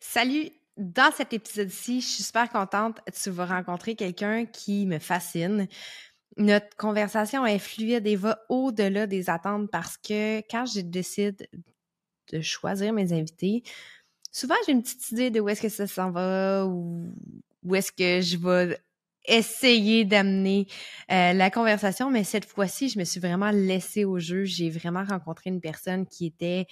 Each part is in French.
Salut! Dans cet épisode-ci, je suis super contente. Tu vas rencontrer quelqu'un qui me fascine. Notre conversation est fluide et va au-delà des attentes parce que quand je décide de choisir mes invités, souvent j'ai une petite idée de où est-ce que ça s'en va ou où est-ce que je vais essayer d'amener euh, la conversation, mais cette fois-ci, je me suis vraiment laissée au jeu. J'ai vraiment rencontré une personne qui était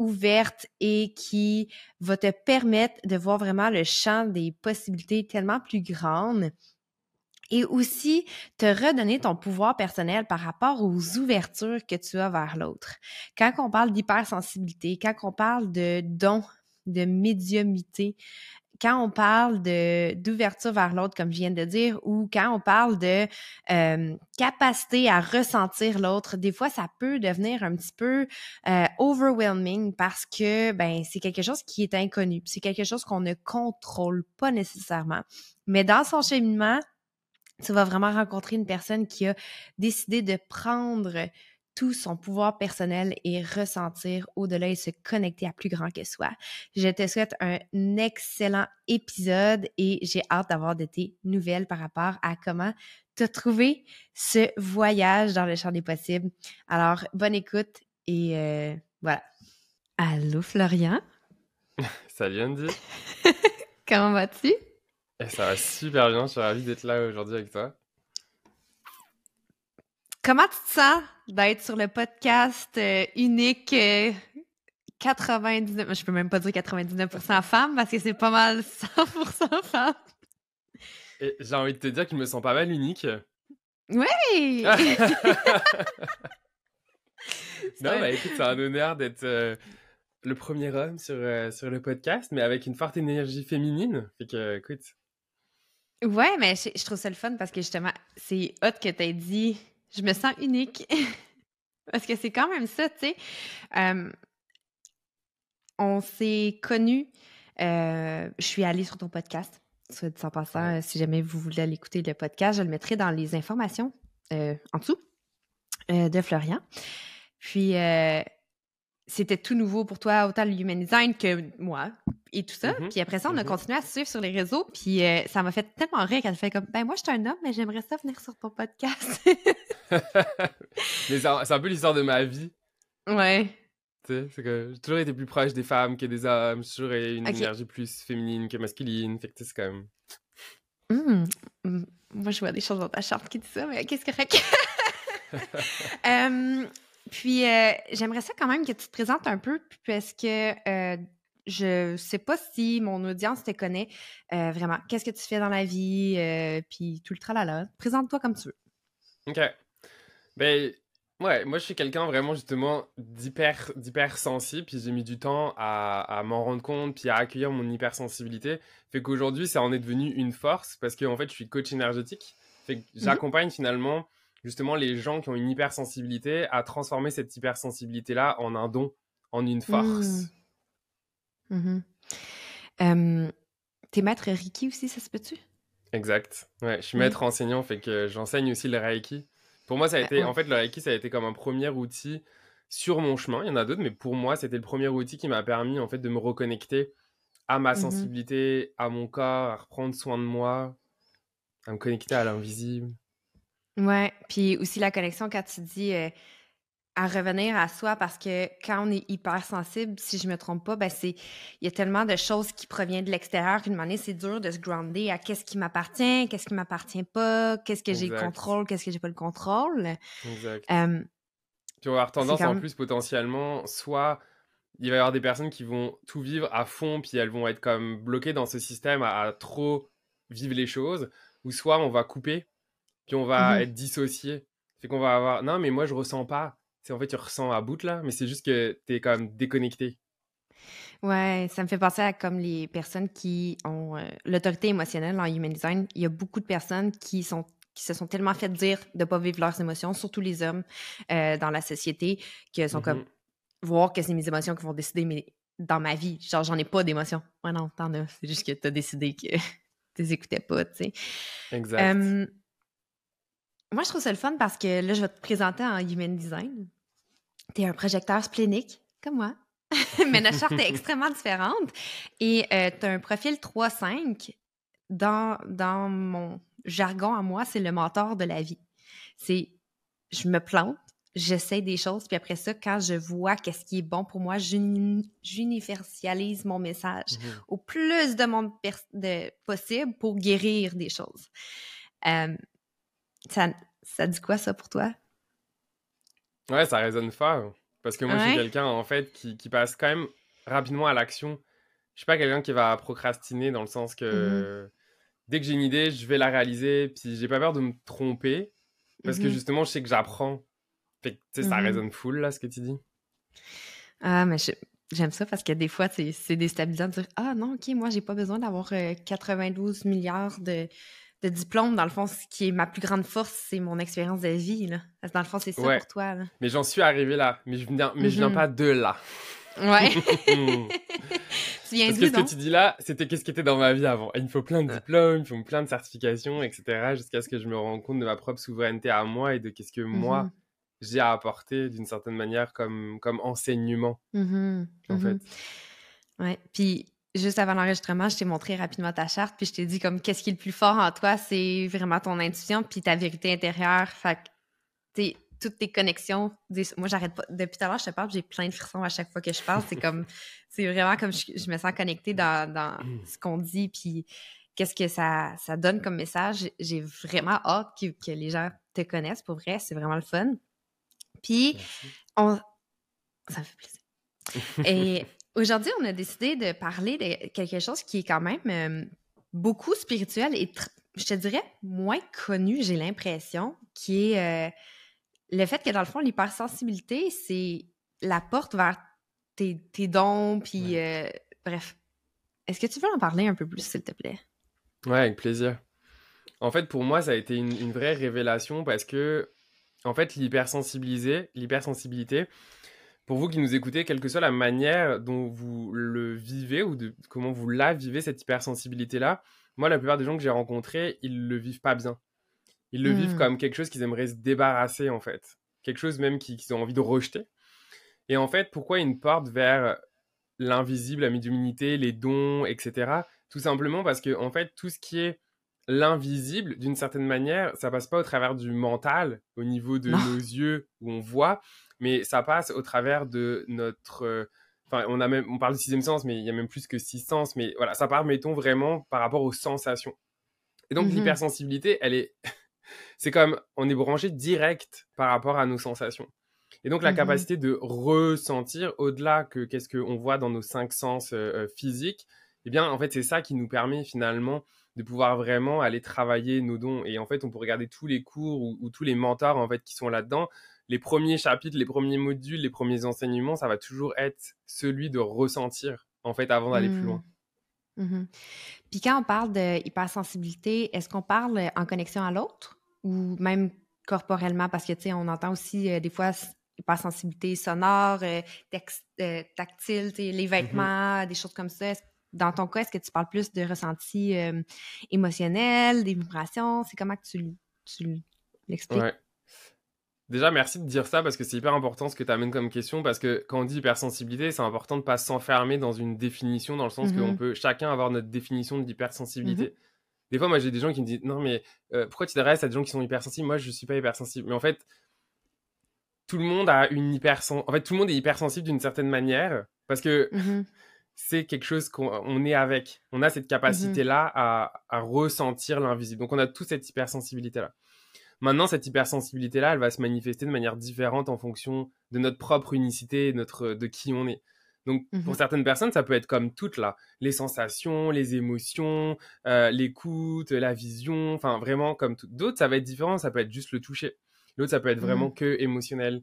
ouverte et qui va te permettre de voir vraiment le champ des possibilités tellement plus grandes et aussi te redonner ton pouvoir personnel par rapport aux ouvertures que tu as vers l'autre. Quand on parle d'hypersensibilité, quand on parle de don, de médiumité, quand on parle d'ouverture vers l'autre, comme je viens de dire, ou quand on parle de capacité à ressentir l'autre, des fois ça peut devenir un petit peu euh, overwhelming parce que ben c'est quelque chose qui est inconnu, c'est quelque chose qu'on ne contrôle pas nécessairement. Mais dans son cheminement, tu vas vraiment rencontrer une personne qui a décidé de prendre tout son pouvoir personnel et ressentir au-delà et se connecter à plus grand que soi. Je te souhaite un excellent épisode et j'ai hâte d'avoir de tes nouvelles par rapport à comment te trouver ce voyage dans le champ des possibles. Alors, bonne écoute et euh, voilà. Allô, Florian? Salut, Andy. comment vas-tu? Eh, ça va super bien, je suis ravi d'être là aujourd'hui avec toi. Comment tu te sens d'être sur le podcast euh, unique 99, euh, je peux même pas dire 99% femmes parce que c'est pas mal 100% femmes. J'ai envie de te dire qu'il me sent pas mal unique. Oui! non, bah écoute, c'est un honneur d'être euh, le premier homme sur, sur le podcast, mais avec une forte énergie féminine. Fait que, écoute. Ouais, mais je, je trouve ça le fun parce que justement, c'est hot que tu aies dit je me sens unique. Parce que c'est quand même ça, tu sais. Euh, on s'est connus. Euh, je suis allée sur ton podcast. Soit dit en passant, si jamais vous voulez aller écouter le podcast, je le mettrai dans les informations euh, en dessous de Florian. Puis, c'était tout nouveau pour toi, autant le human design que moi et tout ça. Mm-hmm. Puis après ça, on a mm-hmm. continué à se suivre sur les réseaux. Puis ça m'a fait tellement rire qu'elle fait comme Ben, moi, je suis un homme, mais j'aimerais ça venir sur ton podcast. Mais c'est un, peu l'histoire de ma vie. Ouais. Tu sais, c'est que j'ai toujours été plus proche des femmes que des hommes. J'ai toujours eu une énergie plus féminine que masculine. Fait que c'est quand même. Mmh. Mmh. Moi, je vois des choses dans ta charte qui disent ça, mais qu'est-ce que euh, Puis, euh, j'aimerais ça quand même que tu te présentes un peu, parce que euh, je sais pas si mon audience te connaît vraiment. Qu'est-ce que tu fais dans la vie, puis tout le tralala. Présente-toi comme tu veux. OK. Ben, ouais, moi je suis quelqu'un vraiment justement d'hyper, d'hyper sensible, puis j'ai mis du temps à, à m'en rendre compte, puis à accueillir mon hypersensibilité. Fait qu'aujourd'hui, ça en est devenu une force parce que en fait, je suis coach énergétique. Fait que mmh j'accompagne finalement justement les gens qui ont une hypersensibilité à transformer cette hypersensibilité-là en un don, en une force. Mmh. Mmh. T'es maître Reiki aussi, ça se peut-tu? Exact. Ouais, je suis maître enseignant, fait que j'enseigne aussi le Reiki. Pour moi, ça a été, en fait, le Reiki, ça a été comme un premier outil sur mon chemin. Il y en a d'autres, mais pour moi, c'était le premier outil qui m'a permis, en fait, de me reconnecter à ma mmh sensibilité, à mon corps, à reprendre soin de moi, à me connecter à l'invisible. Ouais, puis aussi la connexion quand tu dis euh, à revenir à soi parce que quand on est hypersensible, si je me trompe pas, ben c'est il y a tellement de choses qui proviennent de l'extérieur qu'une manière c'est dur de se grounder à qu'est-ce qui m'appartient, qu'est-ce qui m'appartient pas, qu'est-ce que j'ai le contrôle, qu'est-ce que j'ai pas le contrôle. Exact. Puis on va avoir tendance en plus potentiellement soit il va y avoir des personnes qui vont tout vivre à fond puis elles vont être comme bloquées dans ce système à, trop vivre les choses ou soit on va couper puis on va mmh être dissocié. Fait qu'on va avoir non mais moi je ressens pas c'est en fait, tu ressens à bout là, mais c'est juste que tu es comme déconnecté. Ouais, ça me fait penser à comme les personnes qui ont euh, l'autorité émotionnelle en human design. Il y a beaucoup de personnes qui sont qui se sont tellement fait dire de ne pas vivre leurs émotions, surtout les hommes euh, dans la société, qui sont comme mm-hmm. voir que c'est mes émotions qui vont décider mais dans ma vie. Genre, j'en ai pas d'émotions. Ouais, non, t'en as. C'est juste que tu as décidé que tu les écoutais pas, tu sais. Exact. Moi, je trouve ça le fun parce que là, je vais te présenter en Human Design. Tu es un projecteur splénique, comme moi. mais notre charte est extrêmement différente. Et euh, tu as un profil 3-5. Dans, dans mon jargon à moi, c'est le mentor de la vie. C'est je me plante, j'essaie des choses, puis après ça, quand je vois qu'est-ce qui est bon pour moi, j'universalise mon message mmh au plus de monde de possible pour guérir des choses. Euh, ça, ça dit quoi, ça, pour toi? Ouais, ça résonne fort. Parce que moi, je suis quelqu'un, en fait, qui, qui, passe quand même rapidement à l'action. Je suis pas quelqu'un qui va procrastiner dans le sens que mmh dès que j'ai une idée, je vais la réaliser. Puis j'ai pas peur de me tromper. Parce que mmh justement, je sais que j'apprends. Fait que, ça résonne full, là, ce que tu dis. Ah, mais j'aime ça parce que des fois, c'est déstabilisant de dire Ah non, ok, moi, j'ai pas besoin d'avoir 92 euh, milliards de, de diplôme, dans le fond, ce qui est ma plus grande force, c'est mon expérience de vie. Là. Parce que dans le fond, c'est ça pour toi. Mais j'en suis arrivé là. Mais je viens, mais je viens mhm. pas de là. Ouais. tu viens Parce que ce que tu dis là, c'était qu'est-ce qui était dans ma vie avant? Il me faut plein de diplômes, il me faut plein de certifications, etc. Jusqu'à ce que je me rende compte de ma propre souveraineté à moi et de qu'est-ce que moi mhm. j'ai à apporter d'une certaine manière comme, comme enseignement. Mhm. En fait. Ouais. Puis juste avant l'enregistrement, je t'ai montré rapidement ta charte, puis je t'ai dit comme qu'est-ce qui est le plus fort en toi, c'est vraiment ton intuition, puis ta vérité intérieure. Fait que, toutes tes connexions. Moi, j'arrête pas. Depuis tout à l'heure, je te parle, j'ai plein de frissons à chaque fois que je parle. C'est comme, c'est vraiment comme je, me sens connectée dans, dans ce qu'on dit, puis qu'est-ce que ça, ça donne comme message. J'ai vraiment hâte que, que, les gens te connaissent. Pour vrai, c'est vraiment le fun. Puis, on. Ça me fait plaisir. Et Aujourd'hui, on a décidé de parler de quelque chose qui est quand même euh, beaucoup spirituel et je te dirais moins connu, j'ai l'impression, qui est euh, le fait que dans le fond, l'hypersensibilité, c'est la porte vers tes, dons, puis euh, bref. Est-ce que tu veux en parler un peu plus, s'il te plaît? Ouais, avec plaisir. En fait, pour moi, ça a été une, une vraie révélation parce que, en fait, l'hypersensibilité, l'hypersensibilité, pour vous qui nous écoutez, quelle que soit la manière dont vous le vivez ou de comment vous la vivez, cette hypersensibilité-là, moi, la plupart des gens que j'ai rencontrés, ils le vivent pas bien. Ils le vivent hmm. comme quelque chose qu'ils aimeraient se débarrasser, en fait. Quelque chose même qu'ils ont envie de rejeter. Et en fait, pourquoi une porte vers l'invisible, la médiumnité, les dons, etc. Tout simplement parce que, en fait, tout ce qui est l'invisible, d'une certaine manière, ça passe pas au travers du mental, au niveau de nos yeux où on voit, mais ça passe au travers de notre. Euh, enfin, on, a même, on parle de sixième sens, mais il y a même plus que six sens. Mais voilà, ça part, mettons, vraiment par rapport aux sensations. Et donc, mmh l'hypersensibilité, elle est. c'est comme. On est branché direct par rapport à nos sensations. Et donc, la mmh capacité de ressentir au-delà que qu'est-ce qu'on voit dans nos cinq sens euh, euh, physiques, eh bien, en fait, c'est ça qui nous permet finalement de pouvoir vraiment aller travailler nos dons. Et en fait, on peut regarder tous les cours ou, ou tous les mentors en fait qui sont là-dedans les premiers chapitres, les premiers modules, les premiers enseignements, ça va toujours être celui de ressentir, en fait, avant d'aller plus loin. Mmh. Mmh Puis quand on parle de hypersensibilité, est-ce qu'on parle en connexion à l'autre ou même corporellement? Parce que, tu sais, on entend aussi euh, des fois hypersensibilité sonore, euh, euh, tactile, les mmh vêtements, des choses comme ça. Dans ton cas, est-ce que tu parles plus de ressenti émotionnel, des vibrations? C'est comment que tu, tu l'expliques? Déjà, merci de dire ça parce que c'est hyper important ce que tu amènes comme question parce que quand on dit hypersensibilité, c'est important de ne pas s'enfermer dans une définition dans le sens qu'on mhm. peut chacun avoir notre définition d'hypersensibilité. Mhm. Des fois, moi, j'ai des gens qui me disent non, mais euh, pourquoi tu t'adresses à des gens qui sont hypersensibles? Moi, je ne suis pas hypersensible. Mais en fait, tout le monde a une hypersensibilité. En fait, tout le monde est hypersensible d'une certaine manière parce que mhm. C'est quelque chose qu'on est avec. On a cette capacité-là à, à ressentir l'invisible. Donc, on a toute cette hypersensibilité-là. Maintenant, cette hypersensibilité-là, elle va se manifester de manière différente en fonction de notre propre unicité, notre, de qui on est. Donc, pour mmh certaines personnes, ça peut être comme toutes là, les sensations, les émotions, euh, l'écoute, la vision, enfin vraiment comme tout. D'autres, ça va être différent, ça peut être juste le toucher. L'autre, ça peut être vraiment mmh. que émotionnel.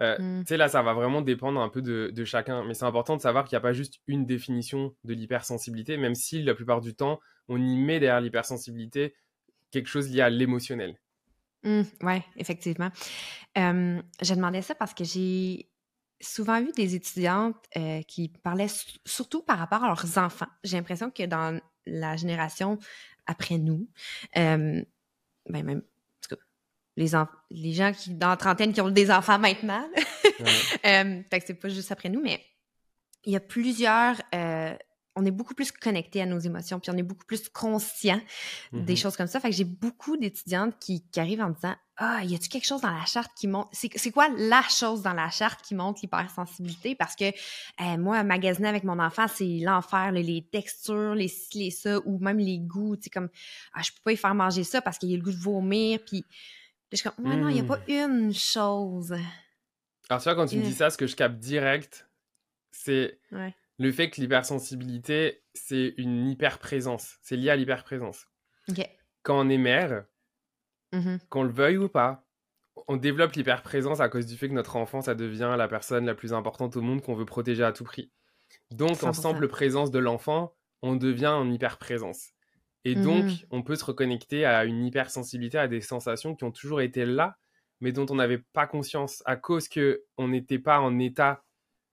Euh, mmh. Tu sais, là, ça va vraiment dépendre un peu de, de chacun. Mais c'est important de savoir qu'il n'y a pas juste une définition de l'hypersensibilité, même si la plupart du temps, on y met derrière l'hypersensibilité quelque chose lié à l'émotionnel. Mmh, oui, effectivement. je demandais ça parce que j'ai souvent vu des étudiantes qui parlaient surtout par rapport à leurs enfants. J'ai l'impression que dans la génération après nous, ben même, les, les gens qui, dans la trentaine qui ont des enfants maintenant, fait que c'est pas juste après nous, mais il y a plusieurs euh, on est beaucoup plus connecté à nos émotions, puis on est beaucoup plus conscient des Mhm. choses comme ça. Fait que j'ai beaucoup d'étudiantes qui, qui arrivent en disant Ah, y a-tu quelque chose dans la charte qui montre C'est quoi la chose dans la charte qui montre l'hypersensibilité Parce que euh, moi, magasiner avec mon enfant, c'est l'enfer, les textures, les ci, les ça, ou même les goûts. Tu sais, comme ah, je peux pas y faire manger ça parce qu'il a le goût de vomir. Puis je suis comme Ouais, non, il y a pas une chose. Alors, tu vois, quand tu me dis ça, ce que je capte direct, c'est Ouais. le fait que l'hypersensibilité, c'est une hyperprésence. C'est lié à l'hyperprésence. OK. Quand on est mère, Mhm. qu'on le veuille ou pas, on développe l'hyperprésence à cause du fait que notre enfant, ça devient la personne la plus importante au monde qu'on veut protéger à tout prix. Donc, en 100%. simple présence de l'enfant, on devient en hyperprésence. Et donc, Mhm. on peut se reconnecter à une hypersensibilité, à des sensations qui ont toujours été là, mais dont on n'avait pas conscience à cause que on n'était pas en état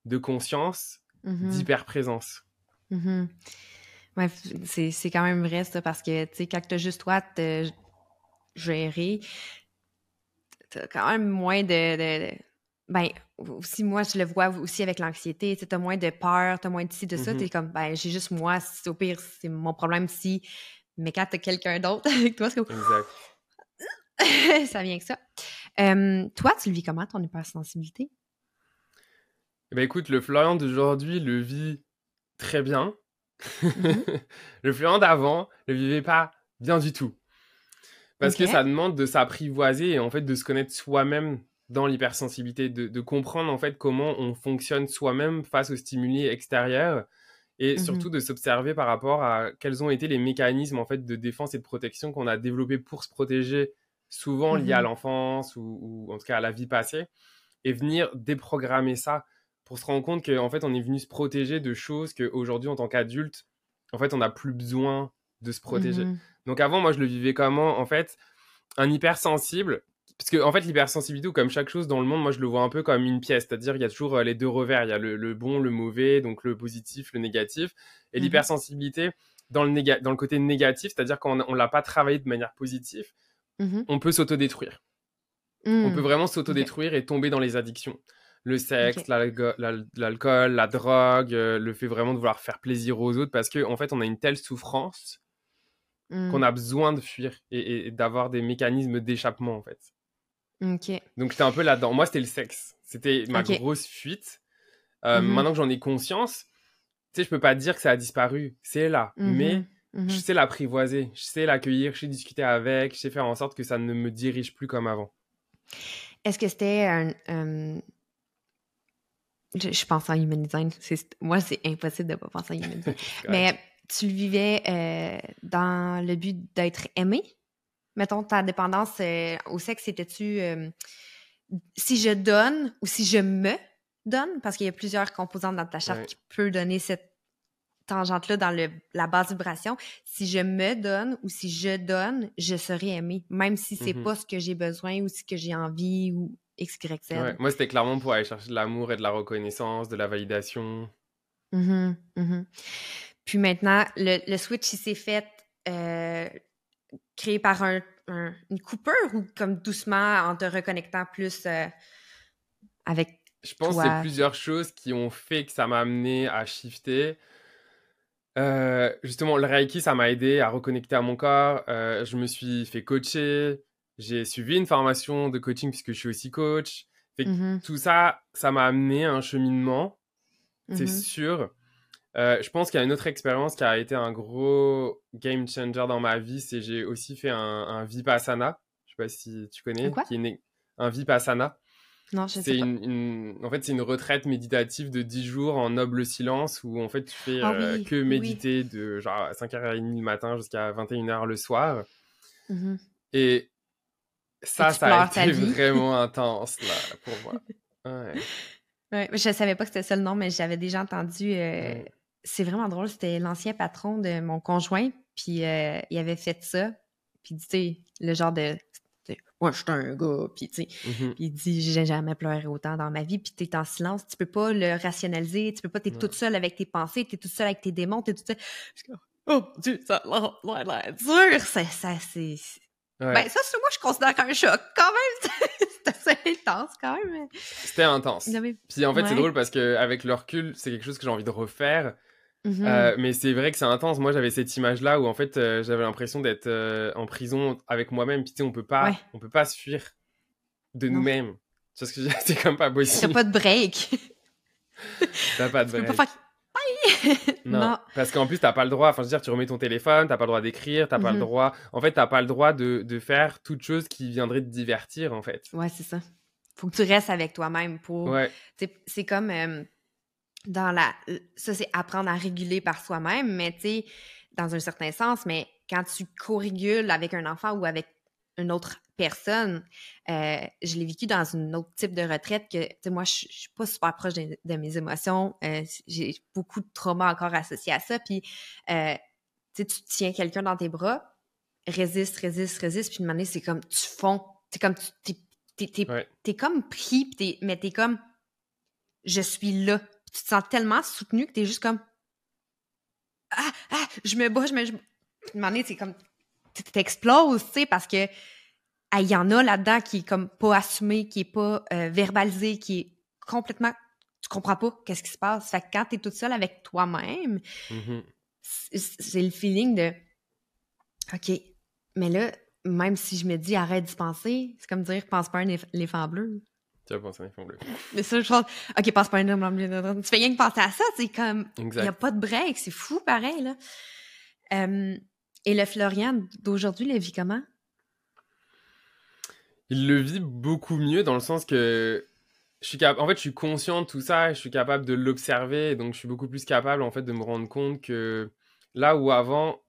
de conscience Mhm. d'hyperprésence. Mhm. Ouais, c'est, quand même vrai, ça, parce que, tu sais, quand t'as juste toi te gérer, t'as quand même moins de, de- de- Ben, aussi, moi, je le vois aussi avec l'anxiété, tu t'as moins de peur, t'as moins de ci, de ça, Mhm. t'es comme, ben, j'ai juste moi, au pire, c'est mon problème si... Mais quand t'as quelqu'un d'autre avec toi, c'est. Exact. ça vient que ça. Euh, toi, tu le vis comment, ton hypersensibilité? Eh ben écoute, le Florian d'aujourd'hui le vit très bien. Mhm. le Florian d'avant le vivait pas bien du tout. Parce que ça demande de s'apprivoiser et en fait de se connaître soi-même dans l'hypersensibilité, de, de comprendre en fait comment on fonctionne soi-même face aux stimuli extérieurs et Mhm. surtout de s'observer par rapport à quels ont été les mécanismes en fait de défense et de protection qu'on a développés pour se protéger, souvent liés à l'enfance ou, ou en tout cas à la vie passée, et venir déprogrammer ça pour se rendre compte qu'en fait on est venu se protéger de choses qu'aujourd'hui en tant qu'adulte, en fait on n'a plus besoin de se protéger. Mhm. Donc avant, moi, je le vivais comment En fait, un hypersensible, parce que en fait, l'hypersensibilité, comme chaque chose dans le monde, moi, je le vois un peu comme une pièce, c'est-à-dire il y a toujours euh, les deux revers, il y a le, le bon, le mauvais, donc le positif, le négatif, et Mhm. l'hypersensibilité dans le, néga- dans le côté négatif, c'est-à-dire quand on ne l'a pas travaillé de manière positive, Mhm. on peut s'autodétruire. On Mm. peut vraiment s'autodétruire et tomber dans les addictions. Le sexe, l'alcool, la drogue, euh, le fait vraiment de vouloir faire plaisir aux autres, parce qu'en en fait, on a une telle souffrance qu'on a besoin de fuir et, et d'avoir des mécanismes d'échappement en fait. Donc j'étais un peu là-dedans. Moi c'était le sexe, c'était ma grosse fuite. Euh, Mhm. Maintenant que j'en ai conscience, tu sais, je peux pas dire que ça a disparu, c'est là, Mhm. mais Mhm. je sais l'apprivoiser, je sais l'accueillir, je sais discuter avec, je sais faire en sorte que ça ne me dirige plus comme avant. Est-ce que c'était un. un- Je, je pense en human design. Moi, c'est impossible de pas penser en human design. Mais tu le vivais euh, dans le but d'être aimé? Mettons, ta dépendance euh, au sexe, c'était-tu euh, si je donne ou si je me donne? Parce qu'il y a plusieurs composantes dans ta charte Ouais. qui peuvent donner cette tangente-là dans le, la basse vibration. Si je me donne ou si je donne, je serai aimé, même si c'est Mhm. pas ce que j'ai besoin ou ce que j'ai envie ou X, Y, Z. Ouais, Moi c'était clairement pour aller chercher de l'amour et de la reconnaissance, de la validation. Mhm, mhm. Puis maintenant, le, le switch, il s'est fait euh, créé par un, un- une coupure ou comme doucement en te reconnectant plus euh, avec. Je pense que c'est plusieurs choses qui ont fait que ça m'a amené à shifter. Euh, justement, le Reiki, ça m'a aidé à reconnecter à mon corps. Euh, je me suis fait coacher. J'ai suivi une formation de coaching puisque je suis aussi coach. Fait que Mhm, Tout ça, ça m'a amené à un cheminement, c'est mhm. sûr. Euh, je pense qu'il y a une autre expérience qui a été un gros game changer dans ma vie, c'est j'ai aussi fait un, un Vipassana. Je sais pas si tu connais. Quoi qui est né- un Vipassana. Non, je sais pas. une, en fait, c'est une retraite méditative de 10 jours en noble silence où en fait tu fais Ah euh, oui, que oui. méditer de genre à 5h30 le matin jusqu'à 21h le soir. Mhm. Et ça, Et ça a été vraiment intense là pour moi. Ouais. Ouais, je savais pas que c'était ça le nom, mais j'avais déjà entendu. euh, Ouais. C'est vraiment drôle. C'était l'ancien patron de mon conjoint, puis euh, il avait fait ça. Puis, tu sais, le genre de. Ouais, je suis un gars, puis tu sais. Mhm. Puis il dit j'ai jamais pleuré autant dans ma vie puis t'es en silence tu peux pas le rationaliser tu peux pas t'es toute seule avec tes pensées t'es toute seule avec tes démons t'es toute seule Je oh mon dieu ça a l'air- dur ça, ça c'est Ouais. ben ça moi je considère comme un choc quand même C'était assez intense quand même. C'était intense. Puis en fait, c'est drôle parce qu'avec le recul, c'est quelque chose que j'ai envie de refaire. Mm-hmm. Euh, mais c'est vrai que c'est intense. Moi, j'avais cette image-là où en fait, euh, j'avais l'impression d'être euh, en prison avec moi-même. Puis tu sais, on peut pas, on peut pas se fuir de nous-mêmes. Tu vois ce que C'est comme pas possible. T'as pas de break. T'as pas de break. non, parce qu'en plus, t'as pas le droit. Enfin, je veux dire, tu remets ton téléphone, t'as pas le droit d'écrire, t'as pas le mm-hmm. droit. En fait, t'as pas le droit de, de, faire toute chose qui viendrait te divertir, en fait. Ouais, c'est ça. Faut que tu restes avec toi-même pour. Ouais. C'est comme dans la. Ça, c'est apprendre à réguler par soi-même, mais tu sais, dans un certain sens, mais quand tu co-régules avec un enfant ou avec une autre personne, euh, je l'ai vécu dans un autre type de retraite que, tu sais, moi, je suis pas super proche de, mes émotions. Euh, j'ai beaucoup de trauma encore associés à ça. Puis, euh, tu sais, tu tiens quelqu'un dans tes bras, résiste, résiste, résiste, puis une manière, c'est comme tu fonds. C'est comme tu. T'es comme pris, es, mais t'es comme je suis là tu te sens tellement soutenu que tu es juste comme Ah, ah, je me bats, je me. Je... C'est comme. T'exploses, tu sais, parce que il y en a là-dedans qui est comme pas assumé, qui est pas euh, verbalisé, qui est complètement. Tu comprends pas qu'est-ce qui se passe. Fait que quand t'es toute seule avec toi-même, mm-hmm. c'est le feeling de OK, mais là, même si je me dis arrête d'y penser, c'est comme dire pense pas à un éléphant bleu. Tu vas penser à un bleu. Mais ça, je pense, OK, passe pas un homme bleu. Tu fais rien que penser à ça, c'est comme, il n'y a pas de break, c'est fou pareil, là. Euh, et le Florian d'aujourd'hui le vit comment? Il le vit beaucoup mieux dans le sens que je suis en fait, je suis conscient de tout ça, je suis capable de l'observer, donc je suis beaucoup plus capable, en fait, de me rendre compte que là où avant,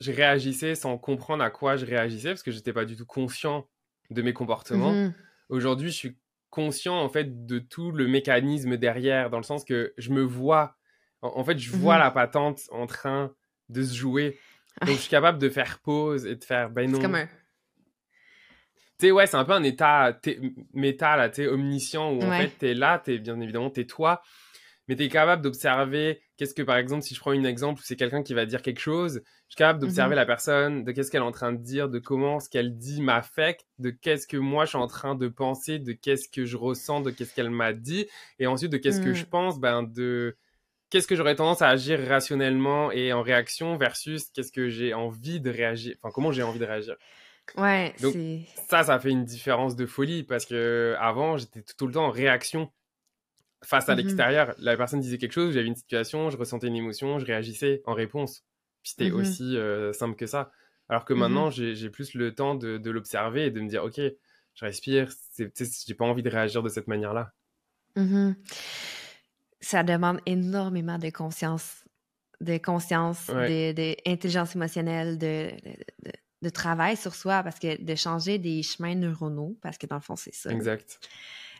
je réagissais sans comprendre à quoi je réagissais, parce que j'étais pas du tout conscient de mes comportements. Mm-hmm. Aujourd'hui, je suis conscient en fait de tout le mécanisme derrière, dans le sens que je me vois, en, fait, je vois mhm. la patente en train de se jouer. Donc, je suis capable de faire pause et de faire, ben non. C'est comme un... Tu sais, ouais, c'est un peu un état méta, là, tu sais, omniscient, où en fait, t'es là, t'es, bien évidemment, t'es toi, mais tu es capable d'observer qu'est-ce que, par exemple, si je prends un exemple où c'est quelqu'un qui va dire quelque chose, je suis capable d'observer mhm. la personne, de qu'est-ce qu'elle est en train de dire, de comment ce qu'elle dit m'affecte, de qu'est-ce que moi je suis en train de penser, de qu'est-ce que je ressens, de qu'est-ce qu'elle m'a dit, et ensuite de qu'est-ce que je mm. pense, ben, de qu'est-ce que j'aurais tendance à agir rationnellement et en réaction versus qu'est-ce que j'ai envie de réagir, enfin, comment j'ai envie de réagir. Ouais, Donc, ça, ça fait une différence de folie parce que avant, j'étais tout le temps en réaction face à mmh l'extérieur. La personne disait quelque chose, j'avais une situation, je ressentais une émotion, je réagissais en réponse. Puis c'était mmh aussi euh, simple que ça. Alors que mmh maintenant, j'ai plus le temps de, l'observer et de me dire, OK, je respire, j'ai pas envie de réagir de cette manière-là. Ça demande énormément de conscience, de conscience, d'intelligence émotionnelle, de, de, travail sur soi, parce que de changer des chemins neuronaux, parce que dans le fond, c'est ça. Exact.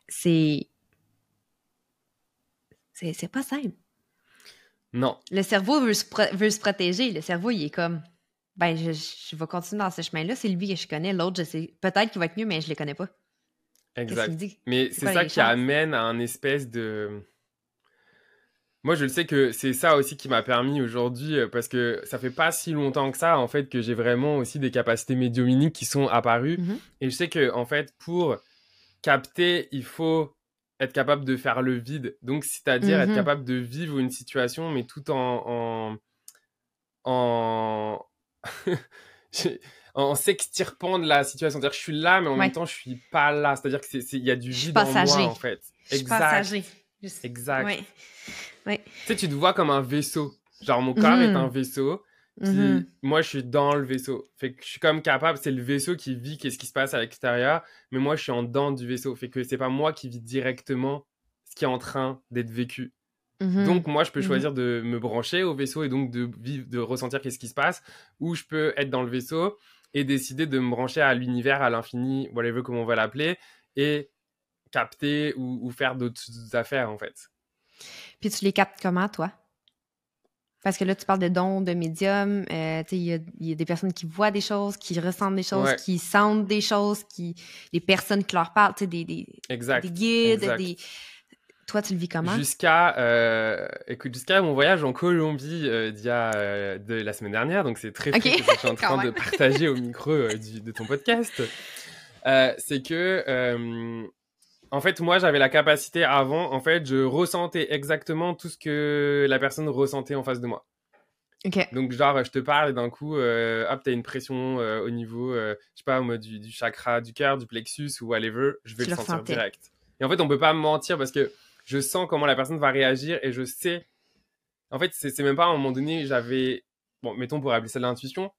C'est c'est pas simple. Non. Le cerveau veut se, veut se protéger. Le cerveau, il est comme ben, je, je vais continuer dans ce chemin-là. C'est lui que je connais. L'autre, je sais. Peut-être qu'il va être mieux, mais je ne le connais pas. Exact. Mais c'est ça qui amène à un espèce de. Moi, je le sais que c'est ça aussi qui m'a permis aujourd'hui, euh, parce que ça fait pas si longtemps que ça, en fait, que j'ai vraiment aussi des capacités médiuminiques qui sont apparues. Mm-hmm. Et je sais que, en fait, pour capter, il faut être capable de faire le vide. Donc, c'est-à-dire être mhm. capable de vivre une situation, mais tout en. en. en, s'extirpant de la situation. C'est-à-dire que je suis là, mais en même temps, je suis pas là. C'est-à-dire qu'il y a du vide en moi, en fait. Je suis passager. Exact. Tu sais, tu te vois comme un vaisseau. Genre, mon corps est mhm. un vaisseau. Mhm. moi, je suis dans le vaisseau. Fait que je suis comme capable, c'est le vaisseau qui vit qu'est-ce qui se passe à l'extérieur, mais moi, je suis en dedans du vaisseau. Fait que c'est pas moi qui vis directement ce qui est en train d'être vécu. Mhm. Donc, moi, je peux mhm. choisir de me brancher au vaisseau et donc de vivre, de ressentir qu'est-ce qui se passe, ou je peux être dans le vaisseau et décider de me brancher à l'univers, à l'infini, whatever comment on va l'appeler, et capter ou, ou faire d'autres affaires, en fait. Puis tu les captes comment, toi? Parce que là, tu parles de dons, de médium. Euh, il y, y, a des personnes qui voient des choses, qui ressentent des choses, qui sentent des choses, qui des personnes qui leur parlent, des, des, exact, des guides. Des... Toi, tu le vis comment? Jusqu'à euh, écoute, jusqu'à mon voyage en Colombie euh, d'il y a, euh, de la semaine dernière. Donc, c'est très fou que je suis en train de partager au micro du, de ton podcast. C'est que, en fait, moi, j'avais la capacité avant, en fait, je ressentais exactement tout ce que la personne ressentait en face de moi. Donc, genre, je te parle et d'un coup, euh, hop, t'as une pression euh, au niveau, euh, je sais pas, moi, du, du chakra du cœur, du plexus ou whatever, je vais Tu le sentir direct. Et en fait, on peut pas me mentir parce que je sens comment la personne va réagir et je sais. En fait, c'est même pas à un moment donné, j'avais. Bon, mettons, on pourrait appeler ça de l'intuition.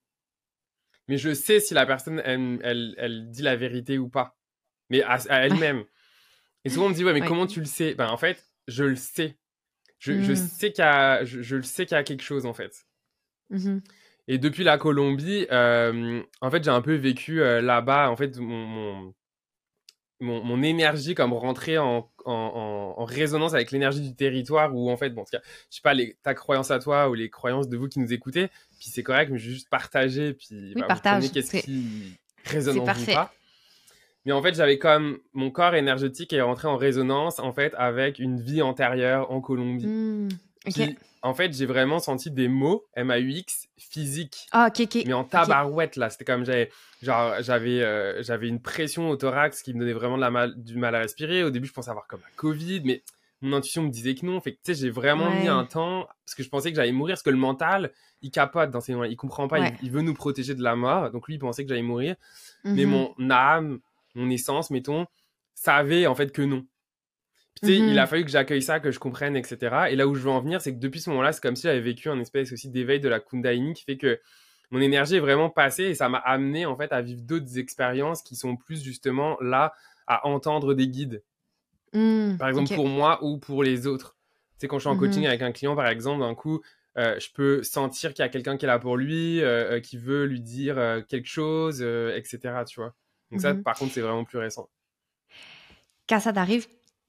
Mais je sais si la personne, elle, elle, elle dit la vérité ou pas. Mais à, à elle-même. Et souvent, on me dit, ouais, mais Ouais. comment tu le sais? Ben, en fait, je le sais. Je, je Mm. sais qu'il y a, je, je le sais qu'il y a quelque chose, en fait. Mhm. Et depuis la Colombie, euh, en fait, j'ai un peu vécu euh, là-bas, en fait, mon, mon, mon, mon énergie comme rentrer en, en, en, en résonance avec l'énergie du territoire ou en fait, bon, en tout cas, je sais pas, les, ta croyance à toi ou les croyances de vous qui nous écoutez, puis c'est correct, mais je vais juste partager, puis bah, vous partage, prenez qu'est-ce c'est- qui résonne en vous pas. Mais en fait, j'avais comme mon corps énergétique est rentré en résonance en fait avec une vie antérieure en Colombie. Puis, en fait, j'ai vraiment senti des mots M-A-U-X physiques Ah, ok, ok. mais en tabarouette là c'était comme j'avais genre j'avais euh, j'avais une pression au thorax qui me donnait vraiment de la mal, du mal à respirer au début je pensais avoir comme la covid mais mon intuition me disait que non fait que tu sais j'ai vraiment Ouais. mis un temps parce que je pensais que j'allais mourir parce que le mental il capote dans ses moments il comprend pas Ouais. il, veut nous protéger de la mort donc lui il pensait que j'allais mourir mais Mhm. mon âme mon essence mettons savait en fait que non Puis, tu sais, Mhm. il a fallu que j'accueille ça, que je comprenne, etc. Et là où je veux en venir, c'est que depuis ce moment-là, c'est comme si j'avais vécu un espèce aussi d'éveil de la Kundalini qui fait que mon énergie est vraiment passée et ça m'a amené en fait à vivre d'autres expériences qui sont plus justement là à entendre des guides. Hmm. Par exemple pour moi ou pour les autres. Tu sais, quand je suis en Mhm. coaching avec un client, par exemple, d'un coup, euh, je peux sentir qu'il y a quelqu'un qui est là pour lui, euh, euh, qui veut lui dire euh, quelque chose, etc. Tu vois. Donc ça, Mhm. par contre, c'est vraiment plus récent. Quand ça t'arrive,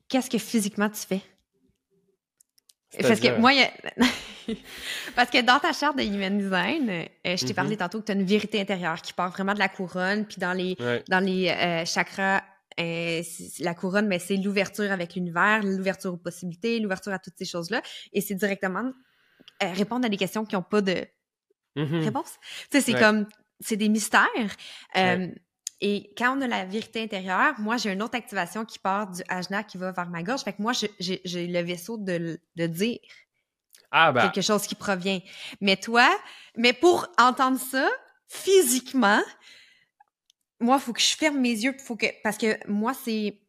qu'est-ce que physiquement tu fais? Parce que moi, a- parce que dans ta charte de Human Design, euh, je t'ai Mhm. parlé tantôt que tu as une vérité intérieure qui part vraiment de la couronne, puis dans les, Ouais. dans les euh, chakras, euh, la couronne, mais c'est l'ouverture avec l'univers, l'ouverture aux possibilités, l'ouverture à toutes ces choses-là. Et c'est directement euh, répondre à des questions qui n'ont pas de Mhm. réponse. Tu sais, c'est Ouais. comme, c'est des mystères. Euh, Ouais. Et quand on a la vérité intérieure, moi, j'ai une autre activation qui part du ajna qui va vers ma gorge. Fait que moi, j'ai le vaisseau de, de dire Ah bah, quelque chose qui provient. Mais toi, mais pour entendre ça, physiquement, moi, il faut que je ferme mes yeux, faut que, parce que moi, c'est,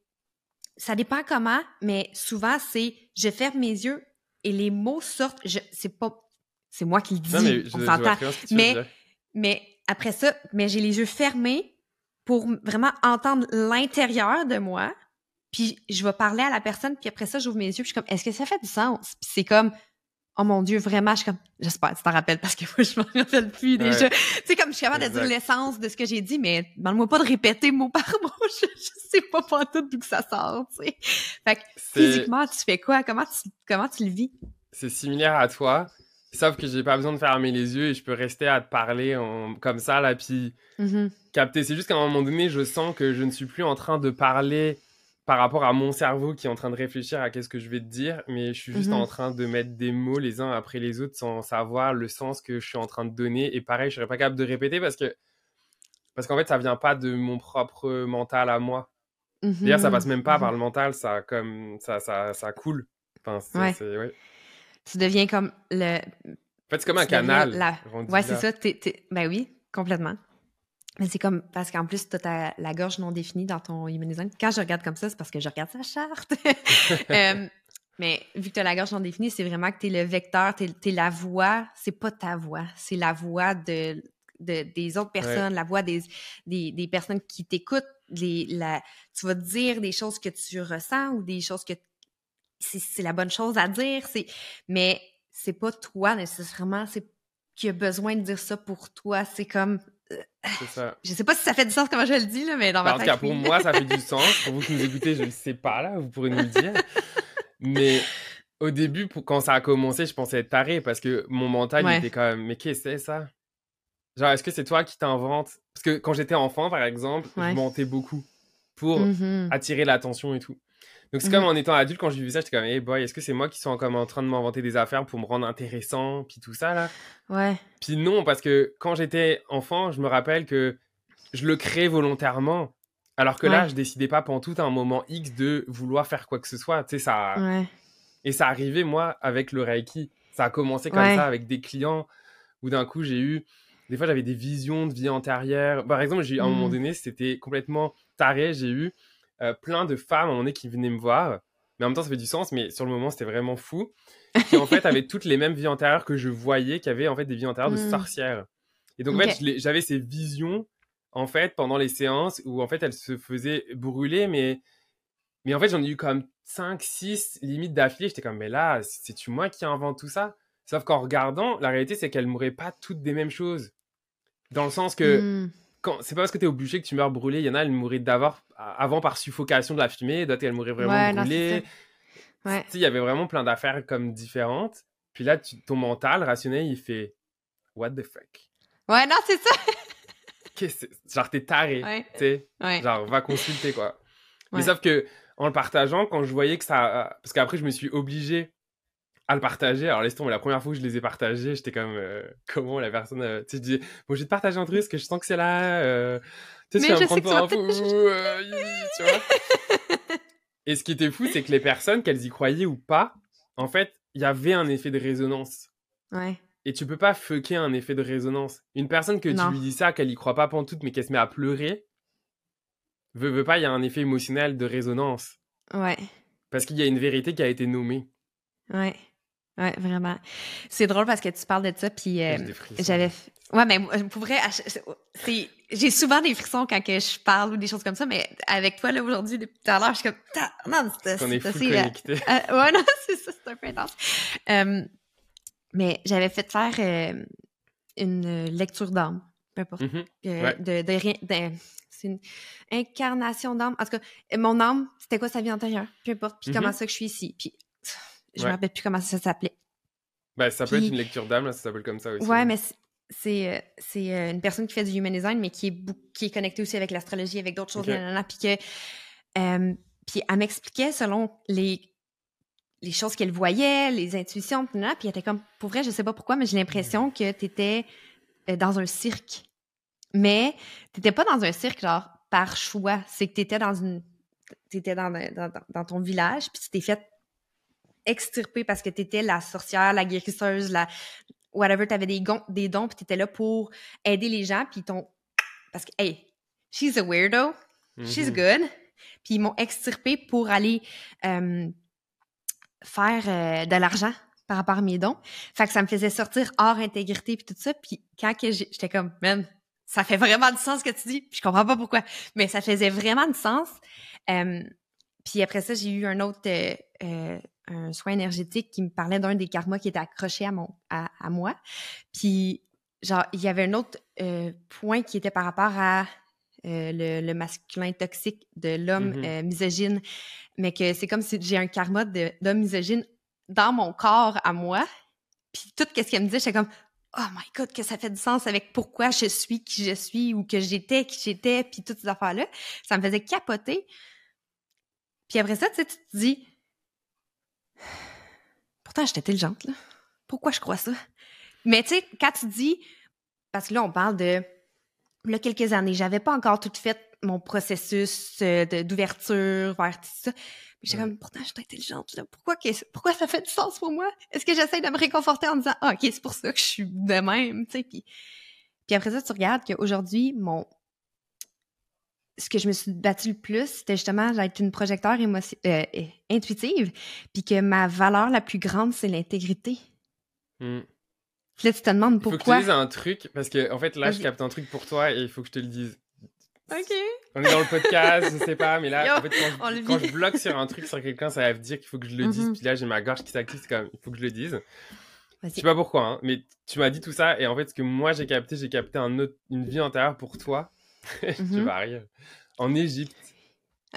ça dépend comment, mais souvent, c'est, je ferme mes yeux et les mots sortent, je, c'est pas, c'est moi qui le dis, non, mais je, on s'entend. Mais-. Mais après ça, mais j'ai les yeux fermés pour vraiment entendre l'intérieur de moi. Puis je vais parler à la personne, puis après ça, j'ouvre mes yeux, puis je suis comme, est-ce que ça fait du sens? Puis c'est comme, oh mon Dieu, vraiment, je suis comme, j'espère que tu t'en rappelles parce que moi, je m'en rappelle plus déjà. Tu sais, comme je suis capable de dire l'essence de ce que j'ai dit, mais demande-moi pas de répéter mot par mot. Je, je sais pas pas tout d'où que ça sort, tu sais. Fait que physiquement, tu fais quoi? Comment tu, comment tu le vis? c'est similaire à toi, sauf que j'ai pas besoin de fermer les yeux et je peux rester à te parler en- comme ça, là, puis Mhm. capter. C'est juste qu'à un moment donné, je sens que je ne suis plus en train de parler par rapport à mon cerveau qui est en train de réfléchir à qu'est-ce que je vais te dire, mais je suis juste Mhm. en train de mettre des mots les uns après les autres sans savoir le sens que je suis en train de donner. Et pareil, je serais pas capable de répéter parce que parce qu'en fait, ça vient pas de mon propre mental à moi. D'ailleurs, ça Mhm. passe même pas Mhm. par le mental, ça comme ça ça ça coule. Enfin, Ouais. c'est- ouais. Tu deviens comme le, En fait, c'est comme un canal. la- Ouais, c'est ça. Ben oui, complètement. Mais c'est comme, parce qu'en plus, tu as la gorge non définie dans ton human design. Quand je regarde comme ça, c'est parce que je regarde sa charte. Euh, mais vu que tu as la gorge non définie, c'est vraiment que tu es le vecteur, tu es, la voix. C'est pas ta voix, c'est la voix de, de- des autres personnes, la voix des, des, des personnes qui t'écoutent. Tu vas dire des choses que tu ressens ou des choses que c'est la bonne chose à dire. C'est mais c'est pas toi nécessairement. C'est qui a besoin de dire ça pour toi. C'est comme C'est ça. je sais pas si ça fait du sens comment je le dis là, mais dans Bah, ma en tout tête. cas, pour moi, ça fait du sens. Pour vous qui nous écoutez, je ne sais pas, là, vous pourrez nous le dire. Mais au début, pour, quand ça a commencé, je pensais être taré parce que mon mental, Ouais. il était quand même, mais qu'est-ce que c'est ça? Genre, est-ce que c'est toi qui t'inventes? Parce que quand j'étais enfant, par exemple, Ouais. je mentais beaucoup pour Mhm. attirer l'attention et tout. Donc, c'est Mhm. comme en étant adulte, quand j'ai vu ça, j'étais comme, hey boy, est-ce que c'est moi qui suis encore en train de m'inventer des affaires pour me rendre intéressant, puis tout ça, là? Ouais. puis non, parce que quand j'étais enfant, je me rappelle que je le créais volontairement. Alors que là, je décidais pas pendant tout un moment X de vouloir faire quoi que ce soit. Tu sais, ça. Et ça arrivait, moi, avec le Reiki. Ça a commencé comme ça avec des clients où d'un coup, j'ai eu. Des fois, j'avais des visions de vie antérieure. Par exemple, j'ai à un moment mmh. donné, c'était complètement taré. J'ai eu euh, plein de femmes à un moment donné qui venaient me voir. Mais en même temps, ça fait du sens, mais sur le moment, c'était vraiment fou. Qui en fait avaient toutes les mêmes vies antérieures que je voyais, qui avaient en fait des vies antérieures de mmh. sorcières. Et donc, en fait, j'avais ces visions en fait, pendant les séances où, en fait, elle se faisait brûler, mais, mais en fait, j'en ai eu comme 5, 6 limites d'affilée. J'étais comme, mais là, c'est-tu moi qui invente tout ça? Sauf qu'en regardant, la réalité, c'est qu'elles mouraient pas toutes des mêmes choses. Dans le sens que, mmh. C'est pas parce que tu es bûcher que tu meurs brûlé. Il y en a, elles mouraient d'abord, avant par suffocation de la fumée, d'autres, elles mouraient vraiment brûlées. Ouais. Il y avait vraiment plein d'affaires comme différentes. Puis là, tu, ton mental rationnel, il fait What the fuck? Ouais, non, c'est ça. genre t'es taré, tu sais, genre va consulter quoi. Mais sauf que en le partageant, quand je voyais que ça, parce qu'après je me suis obligé à le partager. Alors laisse tomber, la première fois que je les ai partagés, j'étais comme euh, comment la personne, euh, tu sais, je disais bon je vais te partager un truc parce que je sens que c'est là, euh, tu sais, tu vas me prendre pour un fou, tu vois. Et ce qui était fou, c'est que les personnes, qu'elles y croyaient ou pas, en fait, il y avait un effet de résonance. Ouais. Et tu peux pas fucker un effet de résonance. Une personne que tu lui dis ça, qu'elle y croit pas pantoute, mais qu'elle se met à pleurer, veut, veut pas, il y a un effet émotionnel de résonance. Ouais. Parce qu'il y a une vérité qui a été nommée. Ouais. Ouais, vraiment. C'est drôle parce que tu parles de ça, puis euh, j'avais. Ouais, mais pour vrai, j'ai souvent des frissons quand que je parle ou des choses comme ça, mais avec toi, là, aujourd'hui, depuis tout à l'heure, je suis comme. Non, c'est On est fou euh, euh, ouais, non, c'est ça, c'est un peu intense. Mais j'avais fait faire euh, une lecture d'âme, peu importe. Mm-hmm. Euh, de, de, c'est une incarnation d'âme. En tout cas, mon âme, c'était quoi sa vie antérieure, peu importe. Puis comment mm-hmm. ça que je suis ici. Puis je me rappelle plus comment ça s'appelait. Ben, ça peut être une lecture d'âme, ça s'appelle comme ça aussi. Ouais, mais c'est c'est euh, une personne qui fait du human design, mais qui est, qui est connectée aussi avec l'astrologie, avec d'autres choses, puis que puis elle m'expliquait selon les les choses qu'elle voyait, les intuitions, puis elle était comme, pour vrai, je sais pas pourquoi, mais j'ai l'impression que tu étais euh, dans un cirque. Mais t'étais pas dans un cirque, genre, par choix. C'est que t'étais dans une... T'étais dans, dans, dans ton village, puis tu t'es fait extirper parce que t'étais la sorcière, la guérisseuse, la... Whatever, t'avais des, des dons, puis t'étais là pour aider les gens, puis ton... Parce que, hey, she's a weirdo, she's mm-hmm. good. Puis ils m'ont extirpé pour aller... Euh, faire euh, de l'argent par rapport à mes dons. Fait que ça me faisait sortir hors intégrité puis tout ça. Puis quand que j'étais comme, man, ça fait vraiment du sens ce que tu dis. Puis je comprends pas pourquoi, mais ça faisait vraiment du sens. puis après ça, j'ai eu un autre euh, euh, un soin énergétique qui me parlait d'un des karmas qui était accroché à mon à, à moi. Puis genre il y avait un autre point qui était par rapport à le, le, masculin toxique de l'homme mm-hmm. misogyne mais que c'est comme si j'ai un karma d'homme misogyne dans mon corps à moi. Puis tout ce qu'elle me disait, j'étais comme Oh my God, que ça fait du sens avec pourquoi je suis qui je suis ou que j'étais qui j'étais, puis toutes ces affaires-là. Ça me faisait capoter. Puis après ça, tu sais, tu te dis Pourtant, j'étais intelligente, là. Pourquoi je crois ça? Mais tu sais, quand tu dis, parce que là, on parle de, là, quelques années, j'avais pas encore tout fait mon processus euh, d'ouverture vers tout ça. Puis j'ai comme, pourtant, je suis intelligente. Pourquoi, que, pourquoi ça fait du sens pour moi? Est-ce que j'essaie de me réconforter en disant, ah, OK, c'est pour ça que je suis de même, tu sais. Puis, puis après ça, tu regardes qu'aujourd'hui, mon... Ce que je me suis battue le plus, c'était justement d'être une projecteur euh, intuitive, puis que ma valeur la plus grande, c'est l'intégrité. Puis là, tu te demandes pourquoi. Il faut que tu dises un truc, parce que, en fait, là, je capte un truc pour toi et il faut que je te le dise. OK. On est dans le podcast, je sais pas, mais là, en fait, quand, je, bloque sur un truc sur quelqu'un, ça va dire qu'il faut que je le dise. Mm-hmm. Puis là, j'ai ma gorge qui s'active, c'est comme, il faut que je le dise. Je sais pas pourquoi, hein, mais tu m'as dit tout ça, et en fait, ce que moi j'ai capté, j'ai capté un autre, une vie antérieure pour toi. tu mm-hmm. vas rire. En Égypte.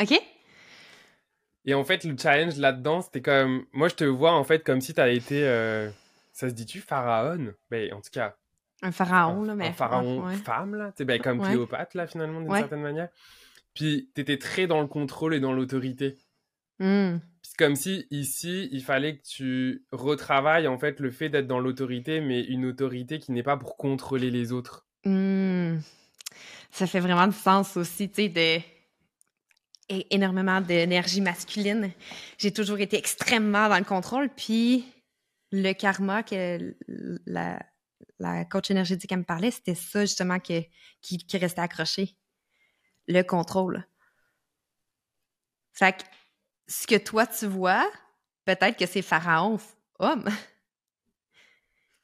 Ok. Et en fait, le challenge là-dedans, c'était comme. Moi, je te vois en fait comme si tu avais été. Euh, ça se dit-tu, pharaon? Ben, en tout cas, un pharaon, là, mais. Un pharaon femme, là. Tu ben, comme Cléopâtre, là, finalement, d'une certaine manière. Puis, t'étais très dans le contrôle et dans l'autorité. Mmh. C'est comme si, ici, il fallait que tu retravailles, en fait, le fait d'être dans l'autorité, mais une autorité qui n'est pas pour contrôler les autres. Mmh. Ça fait vraiment du sens aussi, tu sais, de énormément d'énergie masculine. J'ai toujours été extrêmement dans le contrôle. Puis le karma que la, coach énergétique me parlait, c'était ça justement que, qui, qui restait accroché. Le contrôle. Fait que ce que toi tu vois, peut-être que c'est Pharaon homme.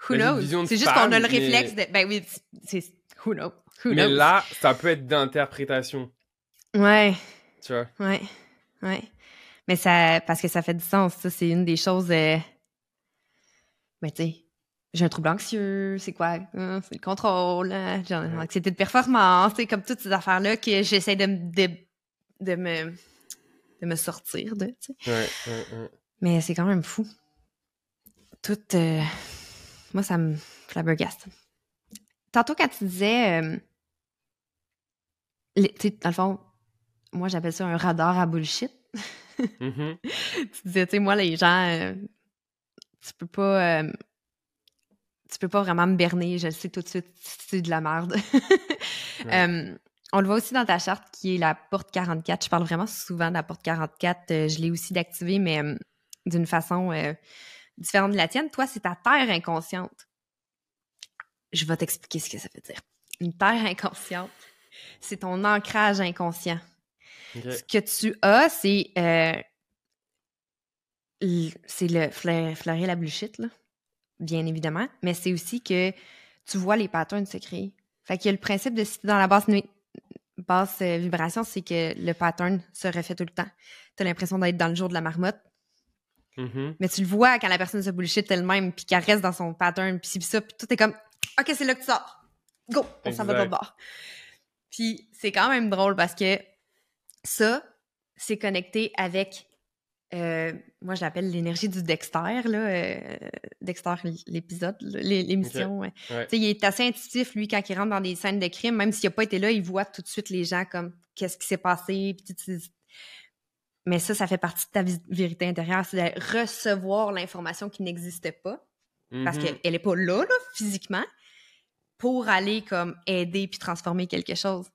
Who Mais knows? C'est juste qu'on a le mais- réflexe de. Ben oui, c'est. Who knows? Who Mais knows? là, ça peut être d'interprétation, Ouais, tu vois? ouais, ouais. Mais ça. Parce que ça fait du sens, ça. C'est une des choses. Euh... Ben, tu sais. J'ai un trouble anxieux, c'est quoi? Hein, c'est le contrôle, hein, j'ai une anxiété de performance, c'est comme toutes ces affaires-là que j'essaie de, me- de, de me de me sortir de, ouais. Mais c'est quand même fou. Tout. euh, Moi, ça me flabbergaste. Tantôt, quand tu disais. euh, les- Tu sais, dans le fond, moi, j'appelle ça un radar à bullshit. Mhm. tu disais, tu sais, moi, les gens. euh, tu peux pas. euh, tu peux pas vraiment me berner, je le sais tout de suite, c'est de la merde. Euh, on le voit aussi dans ta charte qui est la porte 44. Je parle vraiment souvent de la porte 44. Euh, je l'ai aussi d'activer, mais d'une façon euh, différente de la tienne. Toi, c'est ta terre inconsciente. Je vais t'expliquer ce que ça veut dire. Une terre inconsciente, c'est ton ancrage inconscient. Ce que tu as, c'est euh, c'est le flair- fleurir la bullshit, là, bien évidemment, mais c'est aussi que tu vois les patterns se créer. Fait qu'il y a le principe de si dans la basse, basse euh, vibration, c'est que le pattern se refait tout le temps. T'as l'impression d'être dans le jour de la marmotte, Mhm. mais tu le vois quand la personne se bullshit elle-même, puis qu'elle reste dans son pattern, puis ça, puis tout est comme « OK, c'est là que tu sors. Go! On s'en va l'autre bord. » Puis c'est quand même drôle parce que ça, c'est connecté avec, euh, moi je l'appelle l'énergie du Dexter, là, euh, Dexter, l'épisode, l'émission. ouais. Ouais. Tu sais, il est assez intuitif, lui, quand il rentre dans des scènes de crime, même s'il n'a pas été là, il voit tout de suite les gens comme qu'est-ce qui s'est passé. puis Mais ça, ça fait partie de ta vérité intérieure, c'est de recevoir l'information qui n'existe pas, parce Mhm. qu'elle n'est pas là, là, physiquement, pour aller comme aider puis transformer quelque chose.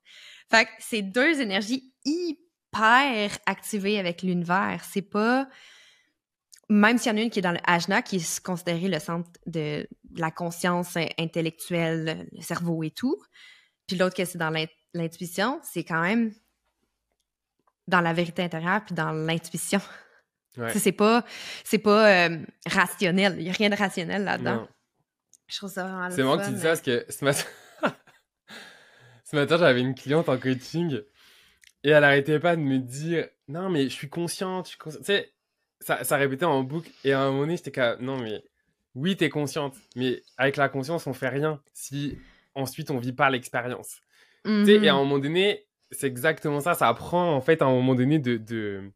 Fait que c'est deux énergies hyper activées avec l'univers. C'est pas même s'il y en a une qui est dans le ajna, qui est considéré le centre de, la conscience in- intellectuelle, le cerveau et tout, puis l'autre que c'est dans l'in- l'intuition, c'est quand même dans la vérité intérieure puis dans l'intuition. Ouais. C'est pas, c'est pas euh, rationnel. Il y a rien de rationnel là-dedans. Je trouve ça vraiment C'est fun, tu dis ça mais- parce que ce matin, ce matin j'avais une cliente en coaching et elle arrêtait pas de me dire non mais je suis consciente, je suis consciente. Tu sais, ça, ça répétait en boucle et à un moment donné j'étais comme non mais oui t'es consciente mais avec la conscience on fait rien si ensuite on vit pas l'expérience. Tu sais, et à un Mhm. moment donné c'est exactement ça, ça apprend en fait à un moment donné de, de...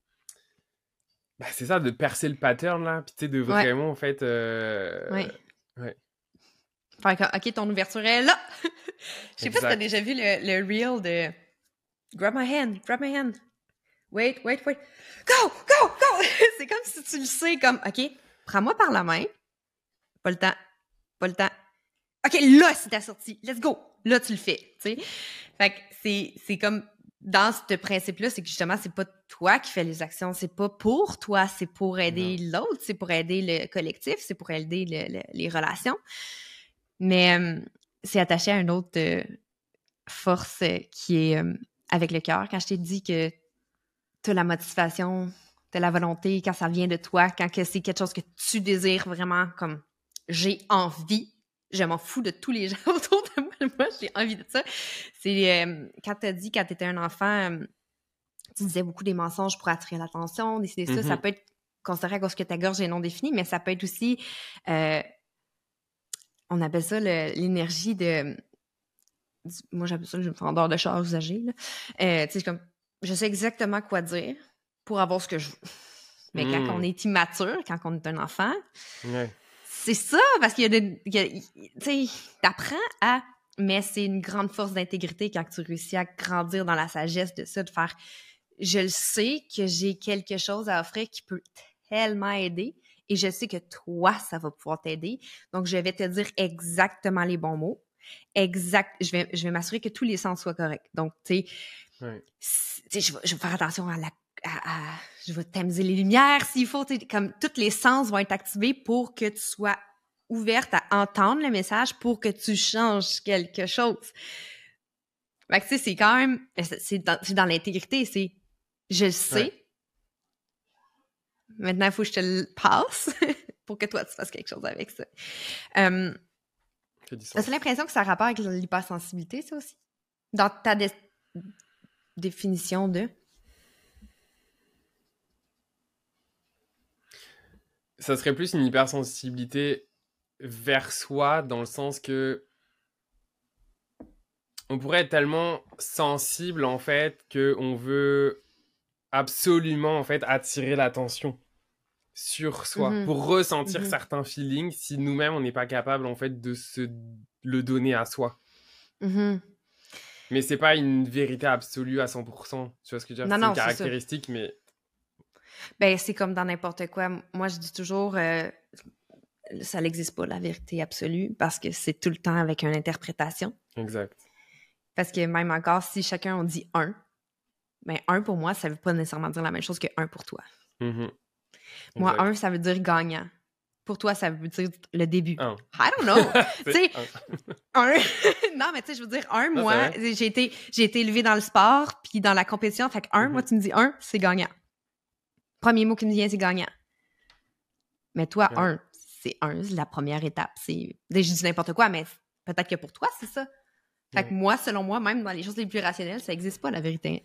Bah, c'est ça de percer le pattern là, puis tu sais de Ouais. vraiment en fait euh, Ouais. ouais. Que, OK, ton ouverture est là. Je sais pas si t'as déjà vu le, le reel de Grab my hand, grab my hand. Wait, wait, wait. Go, go, go! c'est comme si tu le sais, comme, OK, prends-moi par la main. Pas le temps. Pas le temps. OK, là, c'est ta sortie. Let's go. Là, tu le fais, tu sais. Fait que c'est, c'est comme, dans ce principe-là, c'est que justement, c'est pas toi qui fais les actions, c'est pas pour toi, c'est pour aider l'autre, c'est pour aider le collectif, c'est pour aider le- le- les relations. Mais euh, c'est attaché à une autre euh, force euh, qui est euh, avec le cœur. Quand je t'ai dit que tu as la motivation, tu as la volonté, quand ça vient de toi, quand que c'est quelque chose que tu désires vraiment, comme j'ai envie, je m'en fous de tous les gens autour de moi, moi j'ai envie de ça. C'est euh, quand tu as dit, quand tu étais un enfant, euh, tu disais beaucoup des mensonges pour attirer l'attention, décider ça, ça Mhm. peut être considéré à cause que ta gorge est non définie, mais ça peut être aussi euh, on appelle ça l'énergie de. du- Moi, j'appelle ça le vendeur de chars usagés. Euh, tu sais, comme, je sais exactement quoi dire pour avoir ce que je veux. Mais quand Mm. on est immature, quand on est un enfant, c'est ça, parce qu'il y a des. Tu sais, t'apprends à. Mais c'est une grande force d'intégrité quand tu réussis à grandir dans la sagesse de ça, de faire. Je le sais que j'ai quelque chose à offrir qui peut tellement aider et je sais que toi, ça va pouvoir t'aider. Donc, je vais te dire exactement les bons mots. Exact. Je vais, je vais m'assurer que tous les sens soient corrects. Donc, tu sais, Ouais. je vais, je vais faire attention à la. à- à- je vais tamiser les lumières s'il faut. Comme tous les sens vont être activés pour que tu sois ouverte à entendre le message pour que tu changes quelque chose. Fait que, tu sais, c'est quand même. C'est c'est dans, l'intégrité. C'est. Je le sais. Ouais. Maintenant, il faut que je te le passe pour que toi, tu fasses quelque chose avec ça. Euh. T'as l'impression que ça a rapport avec l'hypersensibilité, ça aussi? Dans ta dé- définition de? Ça serait plus une hypersensibilité vers soi, dans le sens que on pourrait être tellement sensible en fait que on veut absolument en fait attirer l'attention sur soi Mhm. pour ressentir Mhm. certains feelings si nous-mêmes on n'est pas capable en fait de se le donner à soi. Mhm. Mais c'est pas une vérité absolue à 100%. Tu vois ce que je veux dire? C'est une caractéristique, mais Ben, c'est comme dans n'importe quoi. Moi, je dis toujours, euh, ça n'existe pas, la vérité absolue, parce que c'est tout le temps avec une interprétation. exact. Parce que même encore, si chacun on dit un, ben un pour moi, ça veut pas nécessairement dire la même chose que un pour toi. Mhm. Moi, un, ça veut dire gagnant. Pour toi, ça veut dire le début. I don't know. C'est sais, un. non, mais tu sais, je veux dire, un, Non, moi, j'ai été, j'ai été élevée dans le sport, puis dans la compétition. Fait que un, Mhm. moi, tu me dis un, c'est gagnant. Premier mot qui me vient, c'est gagnant. Mais toi, Ouais. un, c'est un, c'est la première étape. C'est, je dis n'importe quoi, mais peut-être que pour toi, c'est ça. Fait que moi, selon moi, même dans les choses les plus rationnelles, ça n'existe pas, la vérité.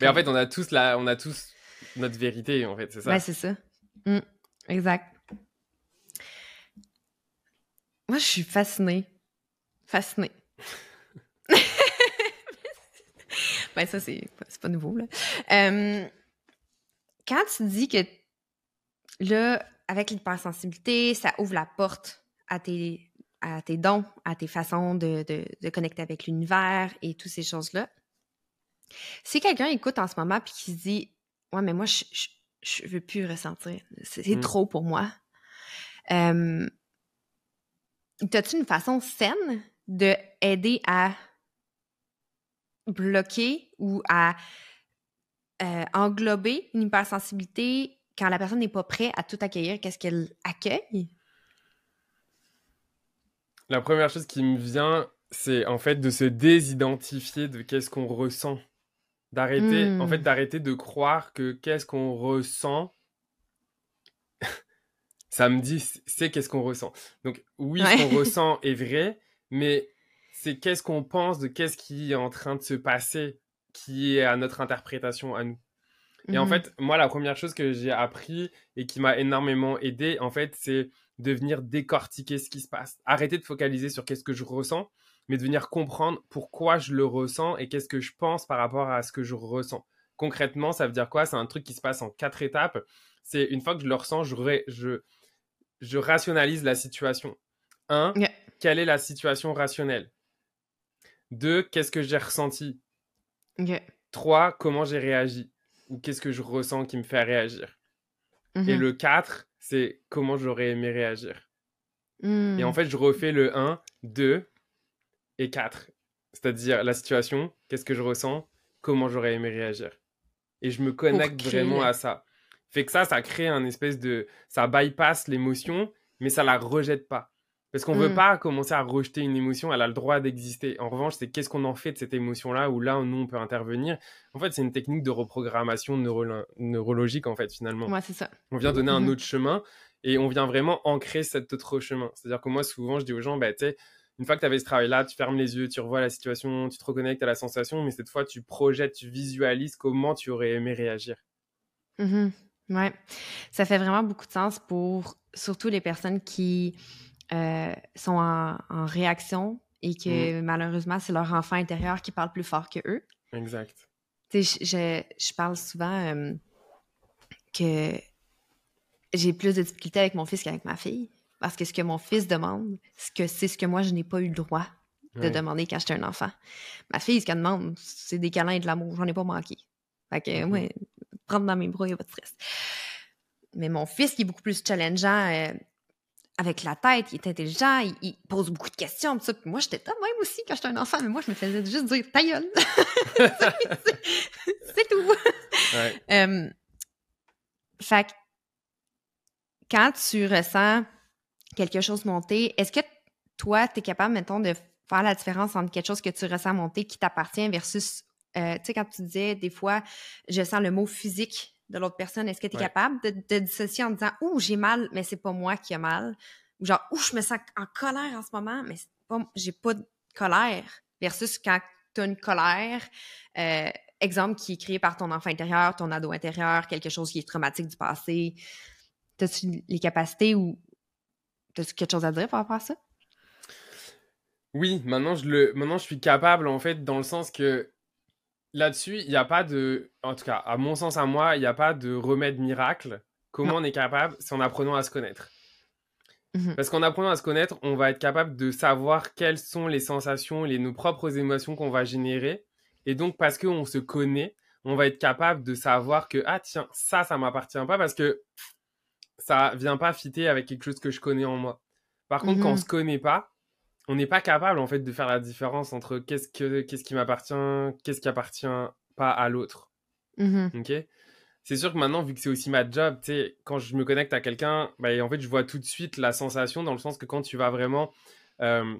Mais en fait, on a tous la, on a tous notre vérité, en fait, c'est ça. Ben, c'est ça. Mm, exact. Moi, je suis fascinée. Fascinée. ben, ça, c'est c'est pas nouveau, là. Euh, quand tu dis que, là, avec l'hypersensibilité, ça ouvre la porte à tes, à tes dons, à tes façons de, de, de connecter avec l'univers et toutes ces choses-là, si quelqu'un écoute en ce moment puis qui se dit Ouais, mais moi, je, je, je veux plus ressentir. C'est c'est Mm. trop pour moi. Euh, T'as-tu une façon saine de aider à bloquer ou à euh, englober une hypersensibilité quand la personne n'est pas prête à tout accueillir? Qu'est-ce qu'elle accueille? La première chose qui me vient, c'est en fait de se désidentifier de qu'est-ce qu'on ressent. D'arrêter, Mm. en fait, d'arrêter de croire que qu'est-ce qu'on ressent, ça me dit, c'est qu'est-ce qu'on ressent. Donc, oui, Ouais. ce qu'on ressent est vrai, mais c'est qu'est-ce qu'on pense de qu'est-ce qui est en train de se passer qui est à notre interprétation à nous. Et en Mhm. fait, moi, la première chose que j'ai appris et qui m'a énormément aidé, en fait, c'est de venir décortiquer ce qui se passe. Arrêter de focaliser sur qu'est-ce que je ressens, mais de venir comprendre pourquoi je le ressens et qu'est-ce que je pense par rapport à ce que je ressens. Concrètement, ça veut dire quoi? C'est un truc qui se passe en quatre étapes. C'est une fois que je le ressens, je, ré- je, je rationalise la situation. Un, Yeah. quelle est la situation rationnelle? Deux, qu'est-ce que j'ai ressenti? Trois, comment j'ai réagi? Ou qu'est-ce que je ressens qui me fait réagir? Et le 4, c'est comment j'aurais aimé réagir. Et en fait, je refais le 1, 2 et 4. C'est-à-dire la situation, qu'est-ce que je ressens, comment j'aurais aimé réagir. Et je me connecte vraiment à ça. Fait que ça, ça crée un espèce de... Ça bypass l'émotion, mais ça la rejette pas. Parce qu'on veut Mm. pas commencer à rejeter une émotion, elle a le droit d'exister. En revanche, c'est qu'est-ce qu'on en fait de cette émotion-là, où là, nous, on peut intervenir. En fait, c'est une technique de reprogrammation neuro- neurologique, en fait, finalement Ouais, c'est ça. on vient donner un Mhm. autre chemin et on vient vraiment ancrer cet autre chemin. C'est-à-dire que moi, souvent, je dis aux gens, bah, tu sais, une fois que tu avais ce travail-là, tu fermes les yeux, tu revois la situation, tu te reconnectes à la sensation, mais cette fois, tu projettes, tu visualises comment tu aurais aimé réagir. Mhm. Ouais. Ça fait vraiment beaucoup de sens pour surtout les personnes qui euh, sont en, en réaction et que malheureusement, c'est leur enfant intérieur qui parle plus fort que eux. Exact. Tu sais, je, je, je parle souvent euh, que j'ai plus de difficultés avec mon fils qu'avec ma fille. Parce que ce que mon fils demande, c'est ce que moi, je n'ai pas eu le droit de Ouais. demander quand j'étais un enfant. Ma fille, ce qu'elle demande, c'est des câlins et de l'amour. J'en ai pas manqué. Fait que, Mhm. ouais, prendre dans mes bras, il n'y a pas de stress. Mais mon fils, qui est beaucoup plus challengeant, euh, avec la tête, il est intelligent, il, pose beaucoup de questions. Ça. moi, j'étais même aussi quand j'étais un enfant, mais moi, je me faisais juste dire ta gueule. c'est tout. Ouais. Euh, fait quand tu ressens quelque chose monter, est-ce que toi, tu es capable, mettons, de faire la différence entre quelque chose que tu ressens monter qui t'appartient versus, euh, tu sais, quand tu disais des fois, je sens le mot physique de l'autre personne, est-ce que tu es capable de, de, dissocier en disant, ouh, j'ai mal, mais c'est pas moi qui ai mal, ou genre, ouh, je me sens en colère en ce moment, mais j'ai pas de colère, versus quand tu as une colère, euh, exemple qui est créé par ton enfant intérieur, ton ado intérieur, quelque chose qui est traumatique du passé, as-tu les capacités ou as-tu quelque chose à dire par rapport à ça? Oui, maintenant je, le, maintenant je suis capable en fait dans le sens que là-dessus, il n'y a pas de, en tout cas à mon sens à moi, il n'y a pas de remède miracle. Comment on est capable C'est en apprenant à se connaître? Mmh Parce qu'en apprenant à se connaître, on va être capable de savoir quelles sont les sensations, les, nos propres émotions qu'on va générer. Et donc, parce qu'on se connaît, on va être capable de savoir que, ah tiens, ça, ça m'appartient pas parce que ça vient pas fitter avec quelque chose que je connais en moi. Par contre, quand on mmh se connaît pas, on n'est pas capable en fait de faire la différence entre qu'est-ce que qu'est-ce qui m'appartient, qu'est-ce qui appartient pas à l'autre. Mmh ok? C'est sûr que maintenant, vu que c'est aussi ma job, tu sais, quand je me connecte à quelqu'un, bah, en fait, je vois tout de suite la sensation dans le sens que quand tu vas vraiment euh,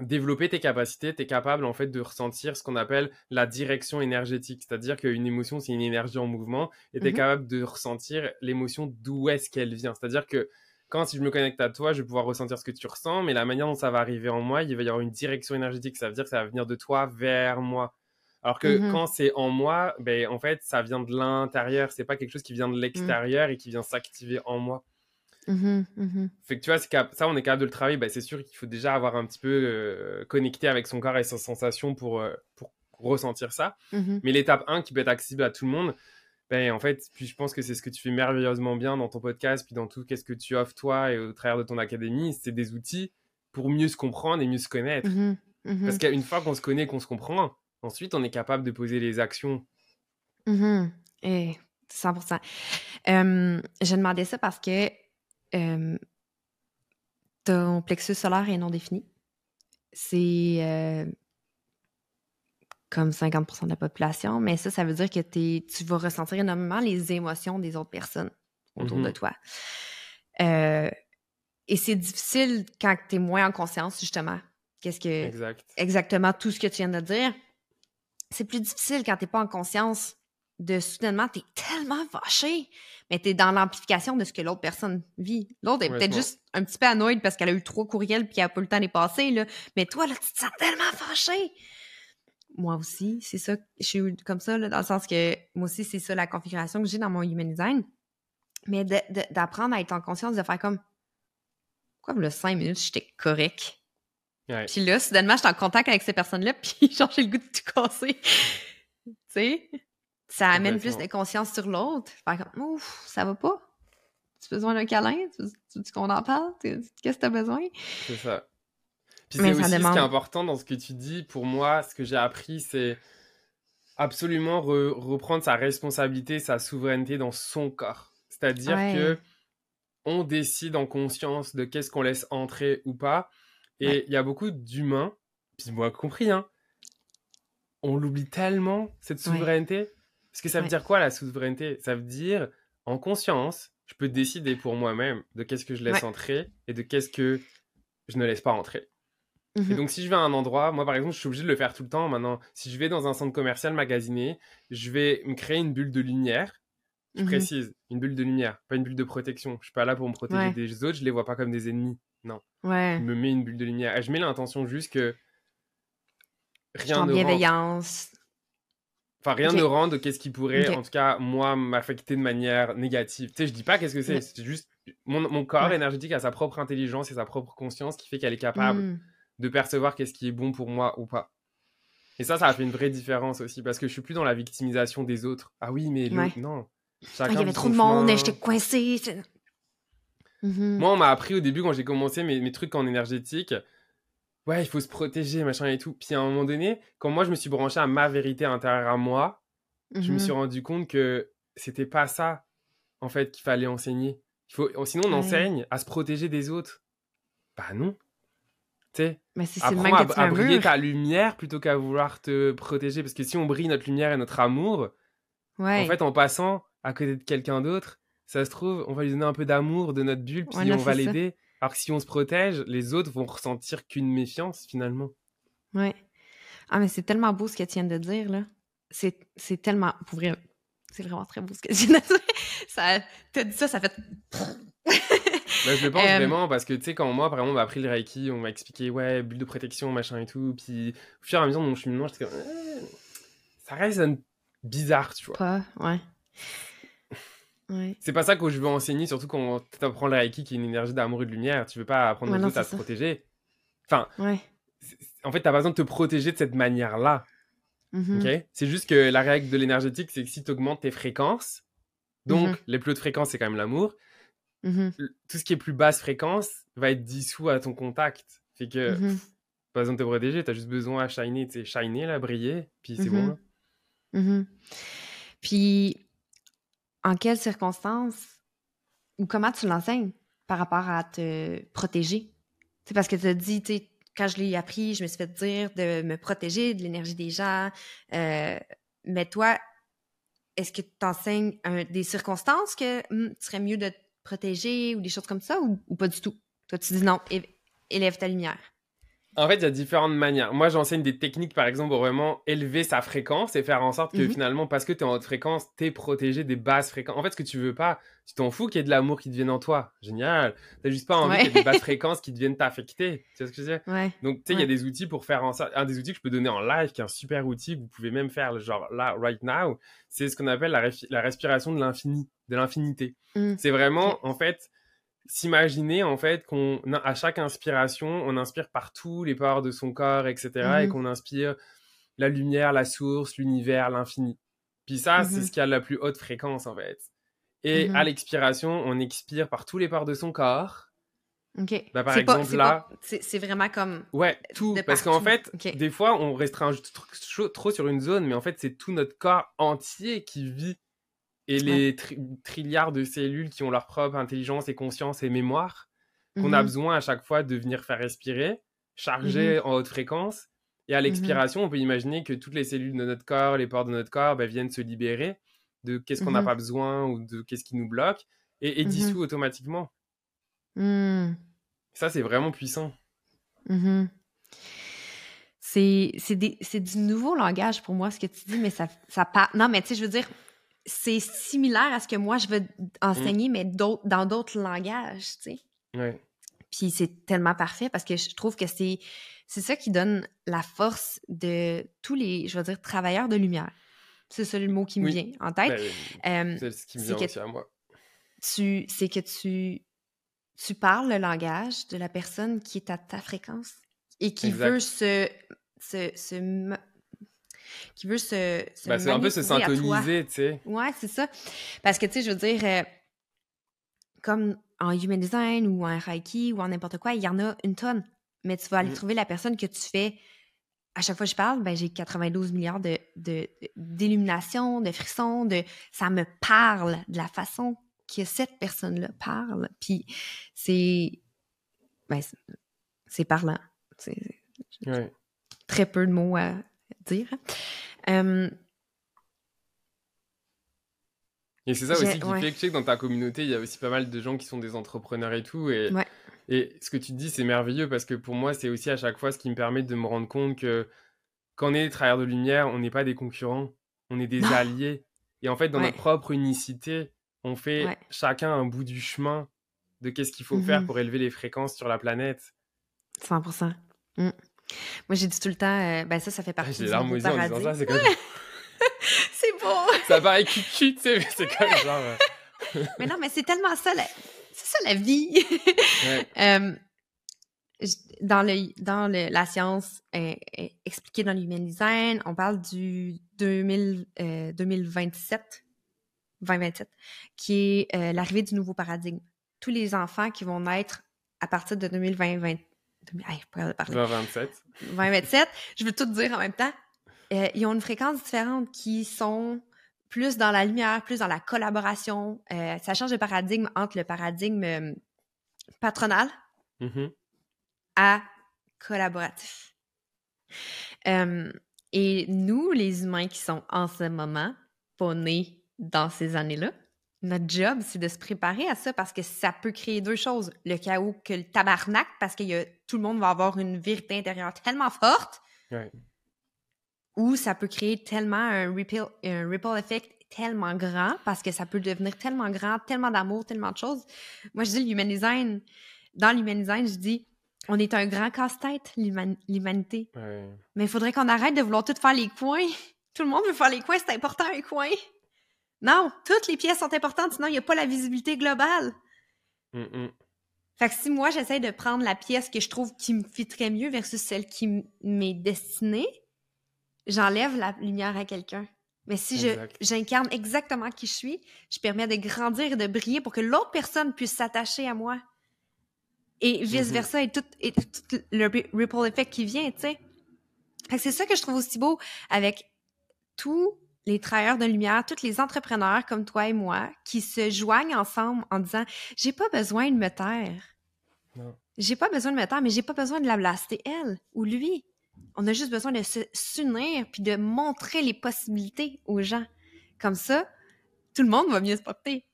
développer tes capacités, tu es capable en fait de ressentir ce qu'on appelle la direction énergétique. C'est-à-dire qu'une émotion, c'est une énergie en mouvement et tu es mmh capable de ressentir l'émotion d'où est-ce qu'elle vient. C'est-à-dire que quand si je me connecte à toi, je vais pouvoir ressentir ce que tu ressens, mais la manière dont ça va arriver en moi, il va y avoir une direction énergétique. Ça veut dire que ça va venir de toi vers moi. Alors que mmh quand c'est en moi, ben, en fait, ça vient de l'intérieur. C'est pas quelque chose qui vient de mmh. l'extérieur et qui vient s'activer en moi. Mmh fait que tu vois, ça, on est capable de le travailler. Ben, c'est sûr qu'il faut déjà avoir un petit peu euh, connecté avec son corps et ses sensations pour, euh, pour ressentir ça. Mais l'étape 1 qui peut être accessible à tout le monde, ben, en fait, puis je pense que c'est ce que tu fais merveilleusement bien dans ton podcast, puis dans tout qu'est-ce que tu offres toi et au travers de ton académie, c'est des outils pour mieux se comprendre et mieux se connaître. Mmh mmh Parce qu'une fois qu'on se connaît, qu'on se comprend, ensuite on est capable de poser les actions. Mmh et 100%. Euh, je demandais ça parce que ton plexus solaire est non défini. C'est euh, comme 50% de la population, mais ça, ça veut dire que tu vas ressentir énormément les émotions des autres personnes autour de mm-hmm. toi. Euh, et c'est difficile quand tu es moins en conscience, justement. Qu'est-ce que. Exactement tout ce que tu viens de dire. C'est plus difficile quand tu n'es pas en conscience de soudainement, tu es tellement fâché, mais tu es dans l'amplification de ce que l'autre personne vit. L'autre est peut-être juste un petit peu annoyed parce qu'elle a eu trois courriels puis qu'elle n'a pas le temps de les passer, là. mais toi, là, tu te sens tellement fâché moi aussi, c'est ça, je suis comme ça, dans le sens que moi aussi, c'est ça la configuration que j'ai dans mon human design. Mais d'apprendre à être en conscience, de faire comme, quoi, le cinq minutes, j'étais correct? Puis là, soudainement, j'étais en contact avec ces personnes-là, puis genre, j'ai le goût de tout casser. tu sais? Ça amène plus de conscience sur l'autre. Faire comme, ouf, ça va pas? Tu as besoin d'un câlin? Tu, veux qu'on en parle? Qu'est-ce que tu as besoin? C'est ça. Puis c'est aussi ce qui est important dans ce que tu dis. Pour moi, ce que j'ai appris, c'est absolument reprendre sa responsabilité, sa souveraineté dans son corps. C'est-à-dire que on décide en conscience de qu'est-ce qu'on laisse entrer ou pas. Et il y a beaucoup d'humains, puis moi compris, hein, on l'oublie tellement, cette souveraineté. Parce que ça veut dire quoi la souveraineté? Ça veut dire, en conscience, je peux décider pour moi-même de qu'est-ce que je laisse entrer et de qu'est-ce que je ne laisse pas entrer. Et mmh donc, si je vais à un endroit, moi par exemple, je suis obligé de le faire tout le temps maintenant. Si je vais dans un centre commercial magasiné, je vais me créer une bulle de lumière. Je mmh précise, une bulle de lumière, pas une bulle de protection. Je suis pas là pour me protéger des autres, je les vois pas comme des ennemis. Non. Ouais. Je me mets une bulle de lumière. Et je mets l'intention juste que rien ne bienveillance. Enfin, rien ne rend de qu'est-ce qui pourrait, en tout cas, moi, m'affecter de manière négative. Tu sais, je dis pas qu'est-ce que c'est, c'est juste mon, corps énergétique a sa propre intelligence et sa propre conscience qui fait qu'elle est capable mmh de percevoir qu'est-ce qui est bon pour moi ou pas. Et ça, ça a fait une vraie différence aussi, parce que je suis plus dans la victimisation des autres. Ah oui, mais non. Ah, il y avait trop de monde et j'étais coincé. Mhm. Moi, on m'a appris au début, quand j'ai commencé mes, mes, trucs en énergétique, ouais, il faut se protéger, machin et tout. Puis à un moment donné, quand moi, je me suis branché à ma vérité intérieure à moi, je me suis mhm. rendu compte que c'était pas ça, en fait, qu'il fallait enseigner. Il faut, sinon, on Ouais. enseigne à se protéger des autres. Bah non. Tu sais, apprends à, à briller mur. ta lumière plutôt qu'à vouloir te protéger. Parce que si on brille notre lumière et notre amour, Ouais. en fait, en passant à côté de quelqu'un d'autre, ça se trouve, on va lui donner un peu d'amour de notre bulle, puis on va l'aider. Alors que si on se protège, les autres vont ressentir qu'une méfiance finalement. Ouais. Ah, mais c'est tellement beau ce que tu viens de dire, là. C'est c'est tellement. Pour vrai, c'est vraiment très beau ce que tu viens de dire. Ça, t'as dit ça, ça fait. Bah, je le pense Euh, vraiment parce que tu sais, quand moi, par exemple, on m'a appris le Reiki, on m'a expliqué, ouais, bulle de protection, machin et tout. Puis au fur et à mesure de mon cheminement, j'étais comme, Eh, ça résonne bizarre, tu vois. Pas, ouais. Ouais. C'est pas ça que je veux enseigner, surtout quand t'apprends le Reiki qui est une énergie d'amour et de lumière. Tu veux pas apprendre Ouais, aux non, autres à ça. protéger. Enfin, Ouais. en fait, t'as pas besoin de te protéger de cette manière-là. Mhm. ok? C'est juste que la règle de l'énergétique, c'est que si tu augmentes tes fréquences, donc Mhm. les plus hautes fréquences, c'est quand même l'amour, L- tout ce qui est plus basse fréquence va être dissous à ton contact. Fait que Mhm. pas besoin de te protéger, t'as juste besoin à shiner, tu sais, shiner, là, briller, puis c'est bon. Là. Mhm. Puis, en quelles circonstances ou comment tu l'enseignes par rapport à te protéger? C'est parce que tu as dit, tu quand je l'ai appris, je me suis fait dire de me protéger de l'énergie des gens. Euh, mais toi, est-ce que tu enseignes des circonstances que hum, tu serais mieux de te protéger ou des choses comme ça ou, ou pas du tout? Toi, tu dis non, élève ta lumière. En fait, il y a différentes manières. Moi, j'enseigne des techniques, par exemple, pour vraiment élever sa fréquence et faire en sorte que Mhm. finalement, parce que tu es en haute fréquence, tu es protégé des basses fréquences. En fait, ce que tu veux pas, tu t'en fous qu'il y ait de l'amour qui devienne en toi. Génial. T'as juste pas envie Ouais. qu'il y ait des basses fréquences qui deviennent t'affecter. Tu vois ce que je veux dire? Ouais. Donc, tu sais, il y a des outils pour faire en sorte. Un des outils que je peux donner en live, qui est un super outil que vous pouvez même faire, genre là, right now, c'est ce qu'on appelle la, la respiration de l'infini, de l'infinité. Mm. C'est vraiment, en fait, s'imaginer, en fait, qu'on, à chaque inspiration, on inspire par tous les pores de son corps, etc., et Mhm. qu'on inspire la lumière, la source, l'univers, l'infini. Puis ça, c'est Mhm. ce qui a la plus haute fréquence, en fait. Et Mhm. à l'expiration, on expire par tous les pores de son corps. OK. Bah, par pas- exemple, là- C'est vraiment comme. Ouais, tout. Parce qu'en fait, des fois, on restreint trop sur une zone, mais en fait, c'est tout notre corps entier qui vit. Et les tri- trilliards de cellules qui ont leur propre intelligence et conscience et mémoire, qu'on a Mhm. besoin à chaque fois de venir faire respirer, charger en haute fréquence. Et à l'expiration, on peut imaginer que toutes les cellules de notre corps, les pores de notre corps, bah, viennent se libérer de qu'est-ce qu'on n'a Mhm. pas besoin ou de qu'est-ce qui nous bloque et, et Mhm. dissout automatiquement. Hmm. Ça, c'est vraiment puissant. Mhm. C'est du nouveau langage pour moi, ce que tu dis, mais ça, ça part. Non, mais tu sais, je veux dire, c'est similaire à ce que moi, je veux enseigner, mais d'autres- dans d'autres langages, tu sais. Ouais. Puis c'est tellement parfait parce que je trouve que c'est c'est ça qui donne la force de tous les, je veux dire, travailleurs de lumière. C'est ça le mot qui me Oui. vient en tête. Ben, Euh, c'est ce qui me vient que- aussi à moi. tu c'est que tu tu parles le langage de la personne qui est à ta fréquence et qui Exact. veut se se, qui veut se, se Bah, c'est un peu se tu sais. Ouais, c'est ça. Parce que tu sais, je veux dire euh, comme en human design ou en reiki ou en n'importe quoi, il y en a une tonne. Mais tu vas aller Mhm. trouver la personne que tu fais à chaque fois que je parle, ben, j'ai 92 milliards de, de, d'illumination, de frissons, de ça me parle de la façon que cette personne-là parle. Puis c'est ben, c'est- c'est parlant. C'est Ouais. très peu de mots à dire. Euh, Et c'est ça aussi qui ouais. fait que tu sais que dans ta communauté, il y a aussi pas mal de gens qui sont des entrepreneurs et tout. Et, Ouais. et ce que tu dis, c'est merveilleux parce que pour moi, c'est aussi à chaque fois ce qui me permet de me rendre compte que quand on est travailleurs de lumière, on n'est pas des concurrents, on est des Non. alliés. Et en fait, dans Ouais. notre propre unicité, on fait chacun un bout du chemin de qu'est-ce qu'il faut faire Mhm. pour élever les fréquences sur la planète. 100%. Mm. Moi, j'ai dit tout le temps, euh, ben ça, ça fait Ah, partie J'ai du larmes aux yeux en disant paradis. ça, c'est comme... C'est beau! ça paraît cucu, tu sais, mais c'est comme genre... euh, mais non, mais c'est tellement ça, la... c'est ça la vie! ouais. Euh, dans le, dans le, la science expliquée dans l'human design, on parle du 2000, euh, 2027, 2027, qui est l'arrivée du nouveau paradigme. Tous les enfants qui vont naître à partir de 2020, 20, 2000 hey, je pourrais parler. 2027. 2027, je veux tout dire en même temps. Euh, ils ont une fréquence différente qui sont plus dans la lumière, plus dans la collaboration. Euh, ça change de paradigme entre le paradigme euh, patronal Mhm. à collaboratif. Et nous, les humains qui sont en ce moment, pas nés dans ces années-là, notre job, c'est de se préparer à ça parce que ça peut créer deux choses. Le chaos que le tabarnak, parce que y a- tout le monde va avoir une vérité intérieure tellement forte, Ouais. ou ça peut créer tellement un ripple, un ripple effect tellement grand parce que ça peut devenir tellement grand, tellement d'amour, tellement de choses. Moi, je dis l'human design. Dans l'human design, je dis on est un grand casse-tête, l'human- l'humanité. Ouais. Mais il faudrait qu'on arrête de vouloir tout faire les coins. Tout le monde veut faire les coins, c'est important un coin. Non, toutes les pièces sont importantes, sinon il n'y a pas la visibilité globale. Mm, mm. Fait que si moi, j'essaie de prendre la pièce que je trouve qui me fitterait mieux versus celle qui m'est destinée, j'enlève la lumière à quelqu'un. Mais si je j'incarne exactement qui je suis, je permets de grandir et de briller pour que l'autre personne puisse s'attacher à moi. Et vice-versa, et, tout, et tout le ri- ripple effect qui vient, tu sais. Fait que c'est ça que je trouve aussi beau avec tous les travailleurs de lumière, tous les entrepreneurs comme toi et moi qui se joignent ensemble en disant j'ai pas besoin de me taire. Non. J'ai pas besoin de me taire, mais j'ai pas besoin de la blaster elle ou lui. On a juste besoin de se s'unir puis de montrer les possibilités aux gens. Comme ça, tout le monde va mieux se porter.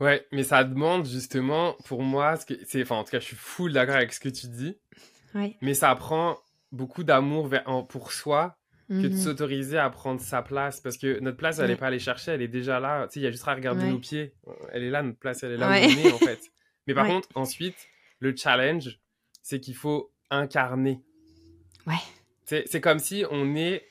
Ouais, mais ça demande justement, pour moi, ce que c'est, enfin, en tout cas, je suis full d'accord avec ce que tu dis, Ouais. mais ça prend beaucoup d'amour pour soi que de Mhm. s'autoriser à prendre sa place parce que notre place, elle n'est pas aller chercher, elle est déjà là. Tu sais, il y a juste à regarder Ouais. nos pieds. Elle est là, notre place, elle est là Ouais. où on est, en fait. Mais par Ouais. contre, ensuite, le challenge, c'est qu'il faut incarner. Ouais. C'est c'est comme si on est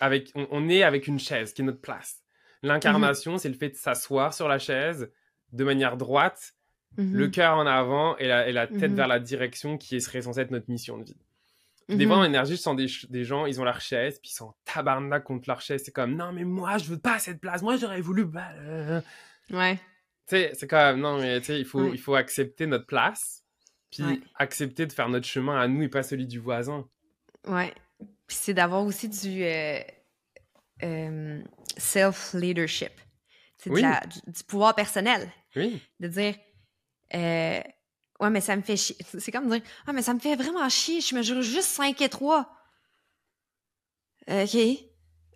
avec, on, on est avec une chaise qui est notre place. L'incarnation, c'est le fait de s'asseoir sur la chaise de manière droite, Mhm. le cœur en avant et la, et la tête Mhm. vers la direction qui serait censée être notre mission de vie. Des Mhm. fois, en énergie, je sens des, gens, ils ont leur chaise, puis ils sont tabarnak contre leur chaise. C'est comme, non, mais moi, je veux pas cette place. Moi, j'aurais voulu. euh. Ouais. Tu sais, c'est comme, non, mais tu sais, il faut, Ouais. il faut accepter notre place, puis Ouais. accepter de faire notre chemin à nous et pas celui du voisin. Ouais. Puis c'est d'avoir aussi du euh, euh, self-leadership. C'est Oui. du, du pouvoir personnel. Oui. De dire, euh, ouais, mais ça me fait chier. C'est comme dire, ah, mais ça me fait vraiment chier. Je mesure juste 5 et 3. Euh, OK.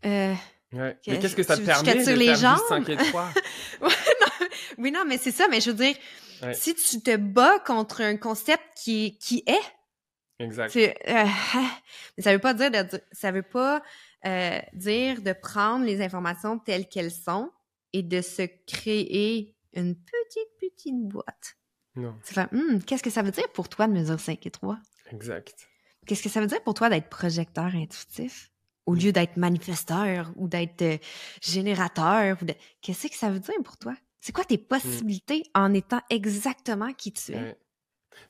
Euh, Ouais. Que- Mais qu'est-ce que ça tu- te permet de les jambes? 5 et 3 ouais, non, oui, non, mais c'est ça. Mais je veux dire, Ouais. si tu te bats contre un concept qui, qui est, Exact. Euh, mais ça veut pas dire de, ça veut pas euh, dire de prendre les informations telles qu'elles sont et de se créer une petite petite boîte. Non, Hum, qu'est-ce que ça veut dire pour toi de mesure 5 et 3? exact. Qu'est-ce que ça veut dire pour toi d'être projecteur intuitif? Au lieu d'être manifesteur ou d'être euh, générateur? Ou de... Qu'est-ce que ça veut dire pour toi? C'est quoi tes possibilités en étant exactement qui tu es? Ouais.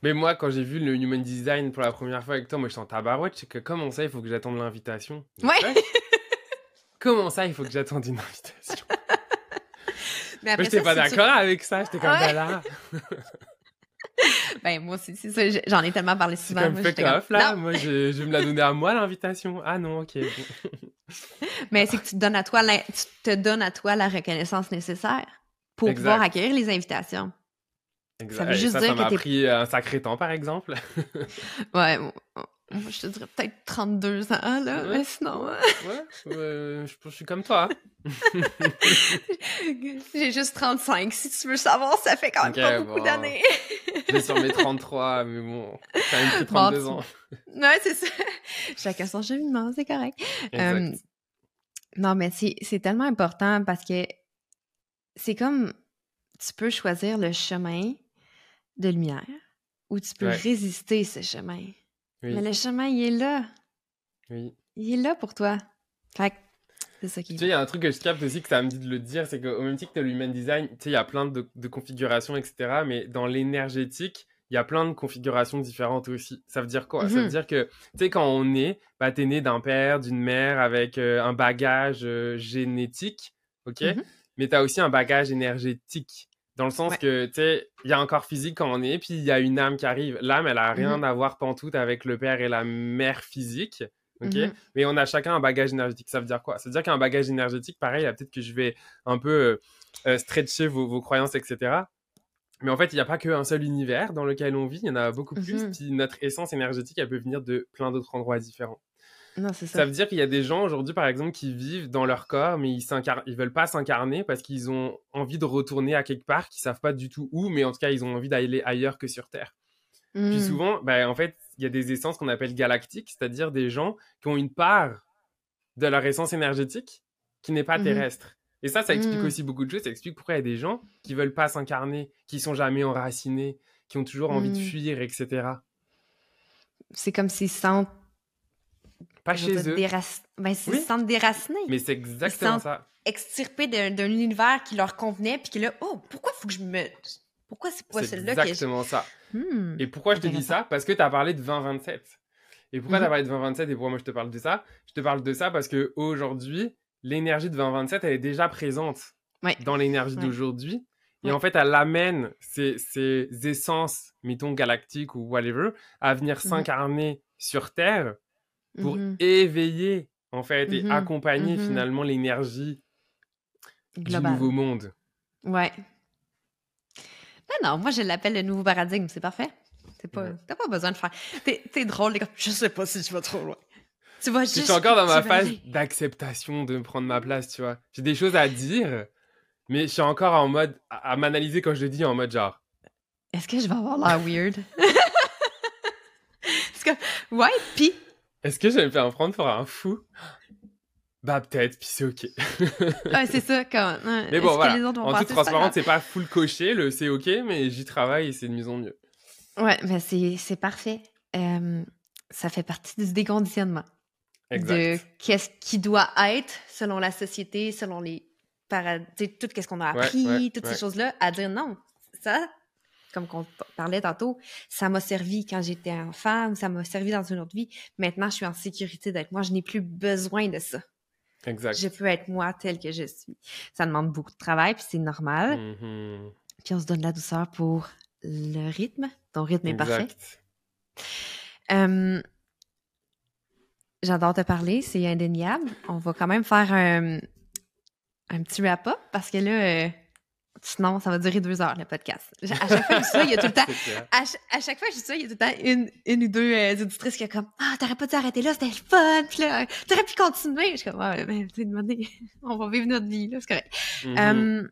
Mais moi, quand j'ai vu le Human Design pour la première fois avec toi, moi, je suis en tabarouette. C'est que comment ça, il faut que j'attende l'invitation? Ouais. Comment ça, il faut que j'attende une invitation? Mais Moi, après j'étais pas si tu- d'accord avec ça. J'étais comme, Ouais. ben là, Ben, moi aussi, c'est ça. J'en ai tellement parlé c'est souvent. comme moi, fuck comme, off, là. Non, Moi, je, je vais me la donner à moi, l'invitation. Ah non, ok. mais c'est que tu te donnes à toi, la- tu te donnes à toi la reconnaissance nécessaire pour Exact. pouvoir accueillir les invitations. Exact. veut Et juste ça, dire ça que m'a pris un sacré temps, par exemple. Ouais, moi, je te dirais peut-être 32 ans, là, Ouais. mais sinon, hein, Ouais, euh, je, je suis comme toi. j'ai juste 35. Si tu veux savoir, ça fait quand même pas beaucoup bon. d'années. J'ai sur mes 33, mais bon, quand même Bon, 32 tu- ans. ouais, c'est ça. Chacun son cheminement, c'est correct. Euh, non, mais c'est c'est tellement important parce que c'est comme tu peux choisir le chemin de lumière ou tu peux Ouais. résister ce chemin. Oui, Mais le chemin, il est là. oui. Il est là pour toi. Fait que c'est ça qui Tu sais, il y a un truc que je capte aussi que ça me dit de le dire, c'est qu'au même titre que l'human design, tu sais, il y a plein de, de configurations, etc. Mais dans l'énergétique, il y a plein de configurations différentes aussi. Ça veut dire quoi? Ça Mhm. veut dire que, tu sais, quand on est, bah, t'es né d'un père, d'une mère avec euh, un bagage euh, génétique, ok? Mhm. Mais t'as aussi un bagage énergétique. Dans le sens Ouais. que, tu sais, il y a un corps physique quand on est, puis il y a une âme qui arrive. L'âme, elle a rien Mhm. à voir pantoute avec le père et la mère physique. ok? Mhm. Mais on a chacun un bagage énergétique. Ça veut dire quoi? Ça veut dire qu'un bagage énergétique, pareil, peut-être que je vais un peu euh, euh, stretcher vos, vos croyances, etc. Mais en fait, il n'y a pas qu'un seul univers dans lequel on vit, il y en a beaucoup plus. Mhm. Puis notre essence énergétique, elle peut venir de plein d'autres endroits différents. Non, ça. Ça veut dire qu'il y a des gens aujourd'hui, par exemple, qui vivent dans leur corps, mais ils ils veulent pas s'incarner parce qu'ils ont envie de retourner à quelque part, qu'ils savent pas du tout où, mais en tout cas, ils ont envie d'aller ailleurs que sur Terre. Puis Mm. souvent, ben, en fait, il y a des essences qu'on appelle galactiques, c'est-à-dire des gens qui ont une part de leur essence énergétique qui n'est pas Mhm. terrestre. Et ça, ça explique Mhm. aussi beaucoup de choses. Ça explique pourquoi il y a des gens qui veulent pas s'incarner, qui sont jamais enracinés, qui ont toujours envie de Mhm. fuir, etc. C'est comme s'ils se sentent. Pas chez eux. dérac- Ben, se sentent déracinés. Mais c'est exactement ça. extirpés d'un d'un univers qui leur convenait, puis que là, oh, pourquoi faut que je me. Pourquoi c'est pas C'est celle-là que je. exactement ça. Hmm. Et pourquoi je te dis ça? Parce que tu as parlé de 2027. Et pourquoi Mhm. tu as parlé de 2027 et pourquoi moi je te parle de ça? Je te parle de ça parce que aujourd'hui, l'énergie de 2027, elle est déjà présente Ouais. dans l'énergie Ouais. d'aujourd'hui. Et Ouais. en fait, elle amène ces, ces essences, mettons galactiques ou whatever, à venir Mhm. s'incarner sur Terre pour Mhm. éveiller, en fait, et Mhm. accompagner Mhm. finalement l'énergie du nouveau monde. Ouais. Non, non, moi je l'appelle le nouveau paradigme, c'est parfait. Pas, t'as pas besoin de faire. T'es, drôle, les gars. Je sais pas si tu vas trop loin. Tu vas Je suis encore dans ma phase d'acceptation de prendre ma place, tu vois. J'ai des choses à dire, mais je suis encore en mode à, à m'analyser quand je le dis en mode genre. Est-ce que je vais avoir l'air weird? Parce que, ouais, pis. Est-ce que je vais me faire prendre pour un fou? Bah peut-être, puis c'est ok. Ouais, c'est ça, comme. hein, Mais bon voilà. En toute c'est pas transparence, c'est pas full coché, le c'est ok, mais j'y travaille et c'est de mieux en mieux. Ouais, mais c'est, c'est parfait. Euh, ça fait partie du déconditionnement. Exact. de qu'est-ce qui doit être selon la société, selon les para- tu sais, tout ce qu'on a Ouais, appris, ouais, toutes ouais. ces choses-là, à dire non. Ça, comme on parlait tantôt, ça m'a servi quand j'étais enfant ou ça m'a servi dans une autre vie. Maintenant, je suis en sécurité d'être moi. Je n'ai plus besoin de ça. Exact. Je peux être moi tel que je suis. Ça demande beaucoup de travail, puis c'est normal. Mhm. Puis on se donne la douceur pour le rythme. Ton rythme est parfait. Euh, J'adore te parler, c'est indéniable. On va quand même faire un, un petit wrap-up parce que là, euh, sinon, ça va durer deux heures le podcast. À chaque fois que je dis ça, il y a tout le temps. À, ch- à chaque fois que je dis ça, il y a tout le temps une, une ou deux euh, auditrices qui sont comme Ah, t'aurais pas dû arrêter là, c'était le fun, puis là, t'aurais pu continuer. Je suis comme Ouais, mais tu sais, demandez, on va vivre notre vie, là, c'est correct. Mhm. Euh,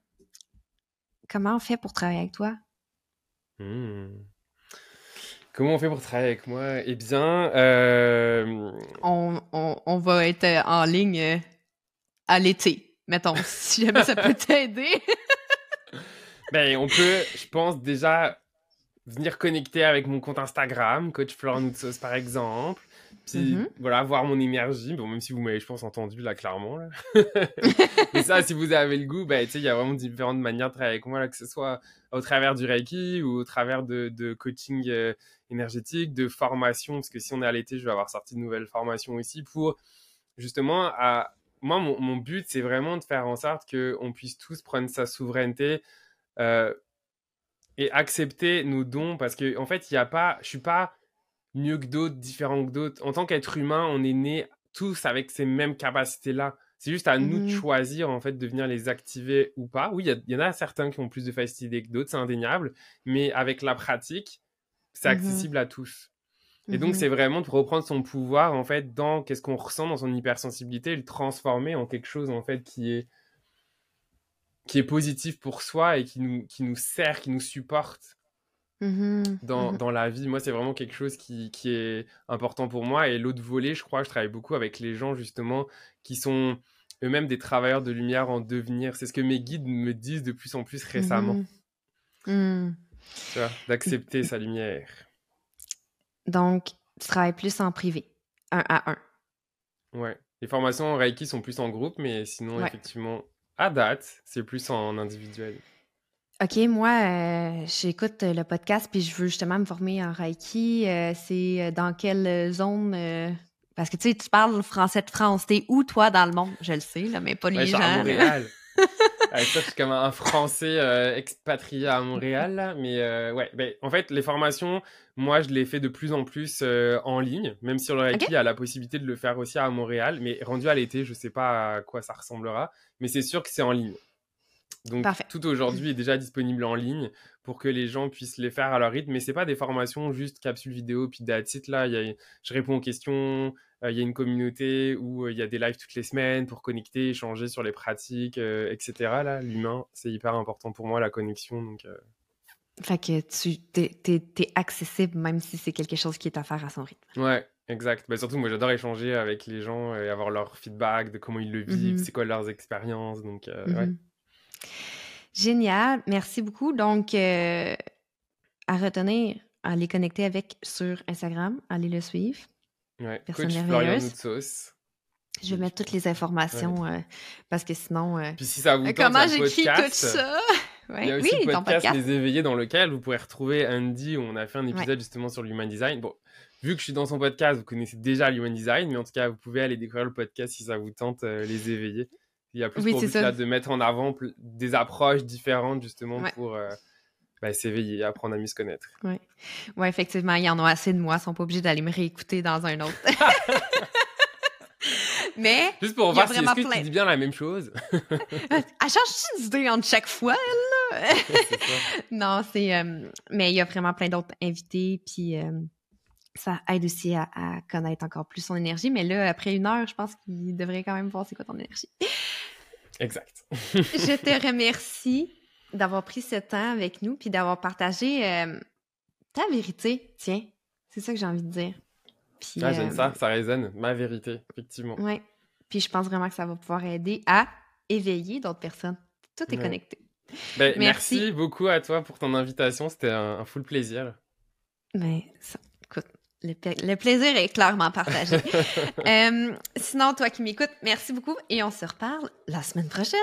comment on fait pour travailler avec toi? Mhm. Comment on fait pour travailler avec moi? Eh bien, euh, on, on, on va être euh, en ligne euh, à l'été, mettons, si jamais ça peut t'aider. Ben, on peut, je pense, déjà venir connecter avec mon compte Instagram, Coach Florent Noutsos, par exemple. Puis, Mhm. voilà, voir mon énergie. Bon, même si vous m'avez, je pense, entendu, là, clairement. Là. Mais ça, si vous avez le goût, ben, il y a vraiment différentes manières de travailler avec moi, là, que ce soit au travers du Reiki ou au travers de, de coaching euh, énergétique, de formation. Parce que si on est à l'été, je vais avoir sorti de nouvelles formations aussi pour, justement, à... moi, mon, mon but, c'est vraiment de faire en sorte qu'on puisse tous prendre sa souveraineté euh, et accepter nos dons parce que en fait il y a pas je suis pas mieux que d'autres différent que d'autres en tant qu'être humain on est né tous avec ces mêmes capacités là c'est juste à nous de Mhm. choisir en fait de venir les activer ou pas oui il y en a certains qui ont plus de facilité que d'autres c'est indéniable mais avec la pratique c'est Mhm. accessible à tous et donc Mhm. c'est vraiment de reprendre son pouvoir en fait dans qu'est-ce qu'on ressent dans son hypersensibilité et le transformer en quelque chose en fait qui est qui est positif pour soi et qui nous, qui nous sert, qui nous supporte Mhm. dans, Mhm. dans la vie. Moi, c'est vraiment quelque chose qui, qui est important pour moi. Et l'autre volet, je crois, je travaille beaucoup avec les gens justement qui sont eux-mêmes des travailleurs de lumière en devenir. C'est ce que mes guides me disent de plus en plus récemment. Mhm. tu vois, d'accepter sa lumière. Donc, tu travailles plus en privé, un à un. Ouais. Les formations en Reiki sont plus en groupe, mais sinon, Ouais. effectivement, à date, c'est plus en individuel. OK, moi, euh, j'écoute euh, le podcast puis je veux justement me former en Reiki. Euh, c'est dans quelle zone? euh, Parce que tu sais, tu parles français de France. T'es où, toi, dans le monde? Je le sais, là, mais pas les à gens. là. Montréal. Ah, ça, je suis comme un Français euh, expatrié à Montréal, là. Mais euh, ouais, ben, en fait, les formations, moi, je les fais de plus en plus euh, en ligne, même si le Reiki Ok. a la possibilité de le faire aussi à Montréal. Mais rendu à l'été, je sais pas à quoi ça ressemblera. Mais c'est sûr que c'est en ligne. Donc, Parfait. tout aujourd'hui est déjà disponible en ligne pour que les gens puissent les faire à leur rythme. Mais c'est pas des formations juste capsule vidéo puis that's it, là. Y a- je réponds aux questions. euh, Il y a une communauté où euh, il y a des lives toutes les semaines pour connecter, échanger sur les pratiques, euh, etc. Là, l'humain, c'est hyper important pour moi, la connexion. Donc, Fait que tu t'es, t'es- t'es accessible même si c'est quelque chose qui est à faire à son rythme. ouais, exact. Bah, surtout, moi, j'adore échanger avec les gens et avoir leur feedback de comment ils le vivent, Mhm. c'est quoi leurs expériences. Donc, euh, ouais. Génial, merci beaucoup. Donc, euh, à retenir, allez connecter avec sur Instagram, allez le suivre. ouais. Personne Coach Florian merveilleuse. Noutsos. Je vais mettre toutes les informations euh, parce que sinon. euh, Puis si ça vous tente, comment j'écris tout ça? Ouais, Il y a aussi oui, le podcast. Les Éveillés dans lequel vous pourrez retrouver Andy où on a fait un épisode justement sur l'human design. Bon, vu que je suis dans son podcast, vous connaissez déjà l'human design, mais en tout cas, vous pouvez aller découvrir le podcast si ça vous tente, euh, Les Éveillés. Il y a plus Oui, pour but là, de mettre en avant des approches différentes justement Ouais. pour euh, bah, s'éveiller, apprendre à mieux se connaître. Oui, effectivement, ils en ont assez de moi, ils sont pas obligés d'aller me réécouter dans un autre. Mais Juste pour voir si est-ce que plein- tu dis bien la même chose. elle change d'idée entre chaque fois, là? Non, c'est. euh, mais il y a vraiment plein d'autres invités, puis euh, ça aide aussi à, à connaître encore plus son énergie. Mais là, après une heure, je pense qu'il devrait quand même voir c'est quoi ton énergie. Exact. je te remercie d'avoir pris ce temps avec nous, puis d'avoir partagé euh, ta vérité. Tiens, c'est ça que j'ai envie de dire. Puis, Ah, j'aime euh, ça, ça résonne. Ma vérité, effectivement. Ouais. Puis je pense vraiment que ça va pouvoir aider à éveiller d'autres personnes. Tout est Ouais. connecté. Ben, Merci. merci beaucoup à toi pour ton invitation. C'était un, un full plaisir. Mais ça, écoute, le, pla- le plaisir est clairement partagé. Euh, sinon, toi qui m'écoutes, merci beaucoup et on se reparle la semaine prochaine.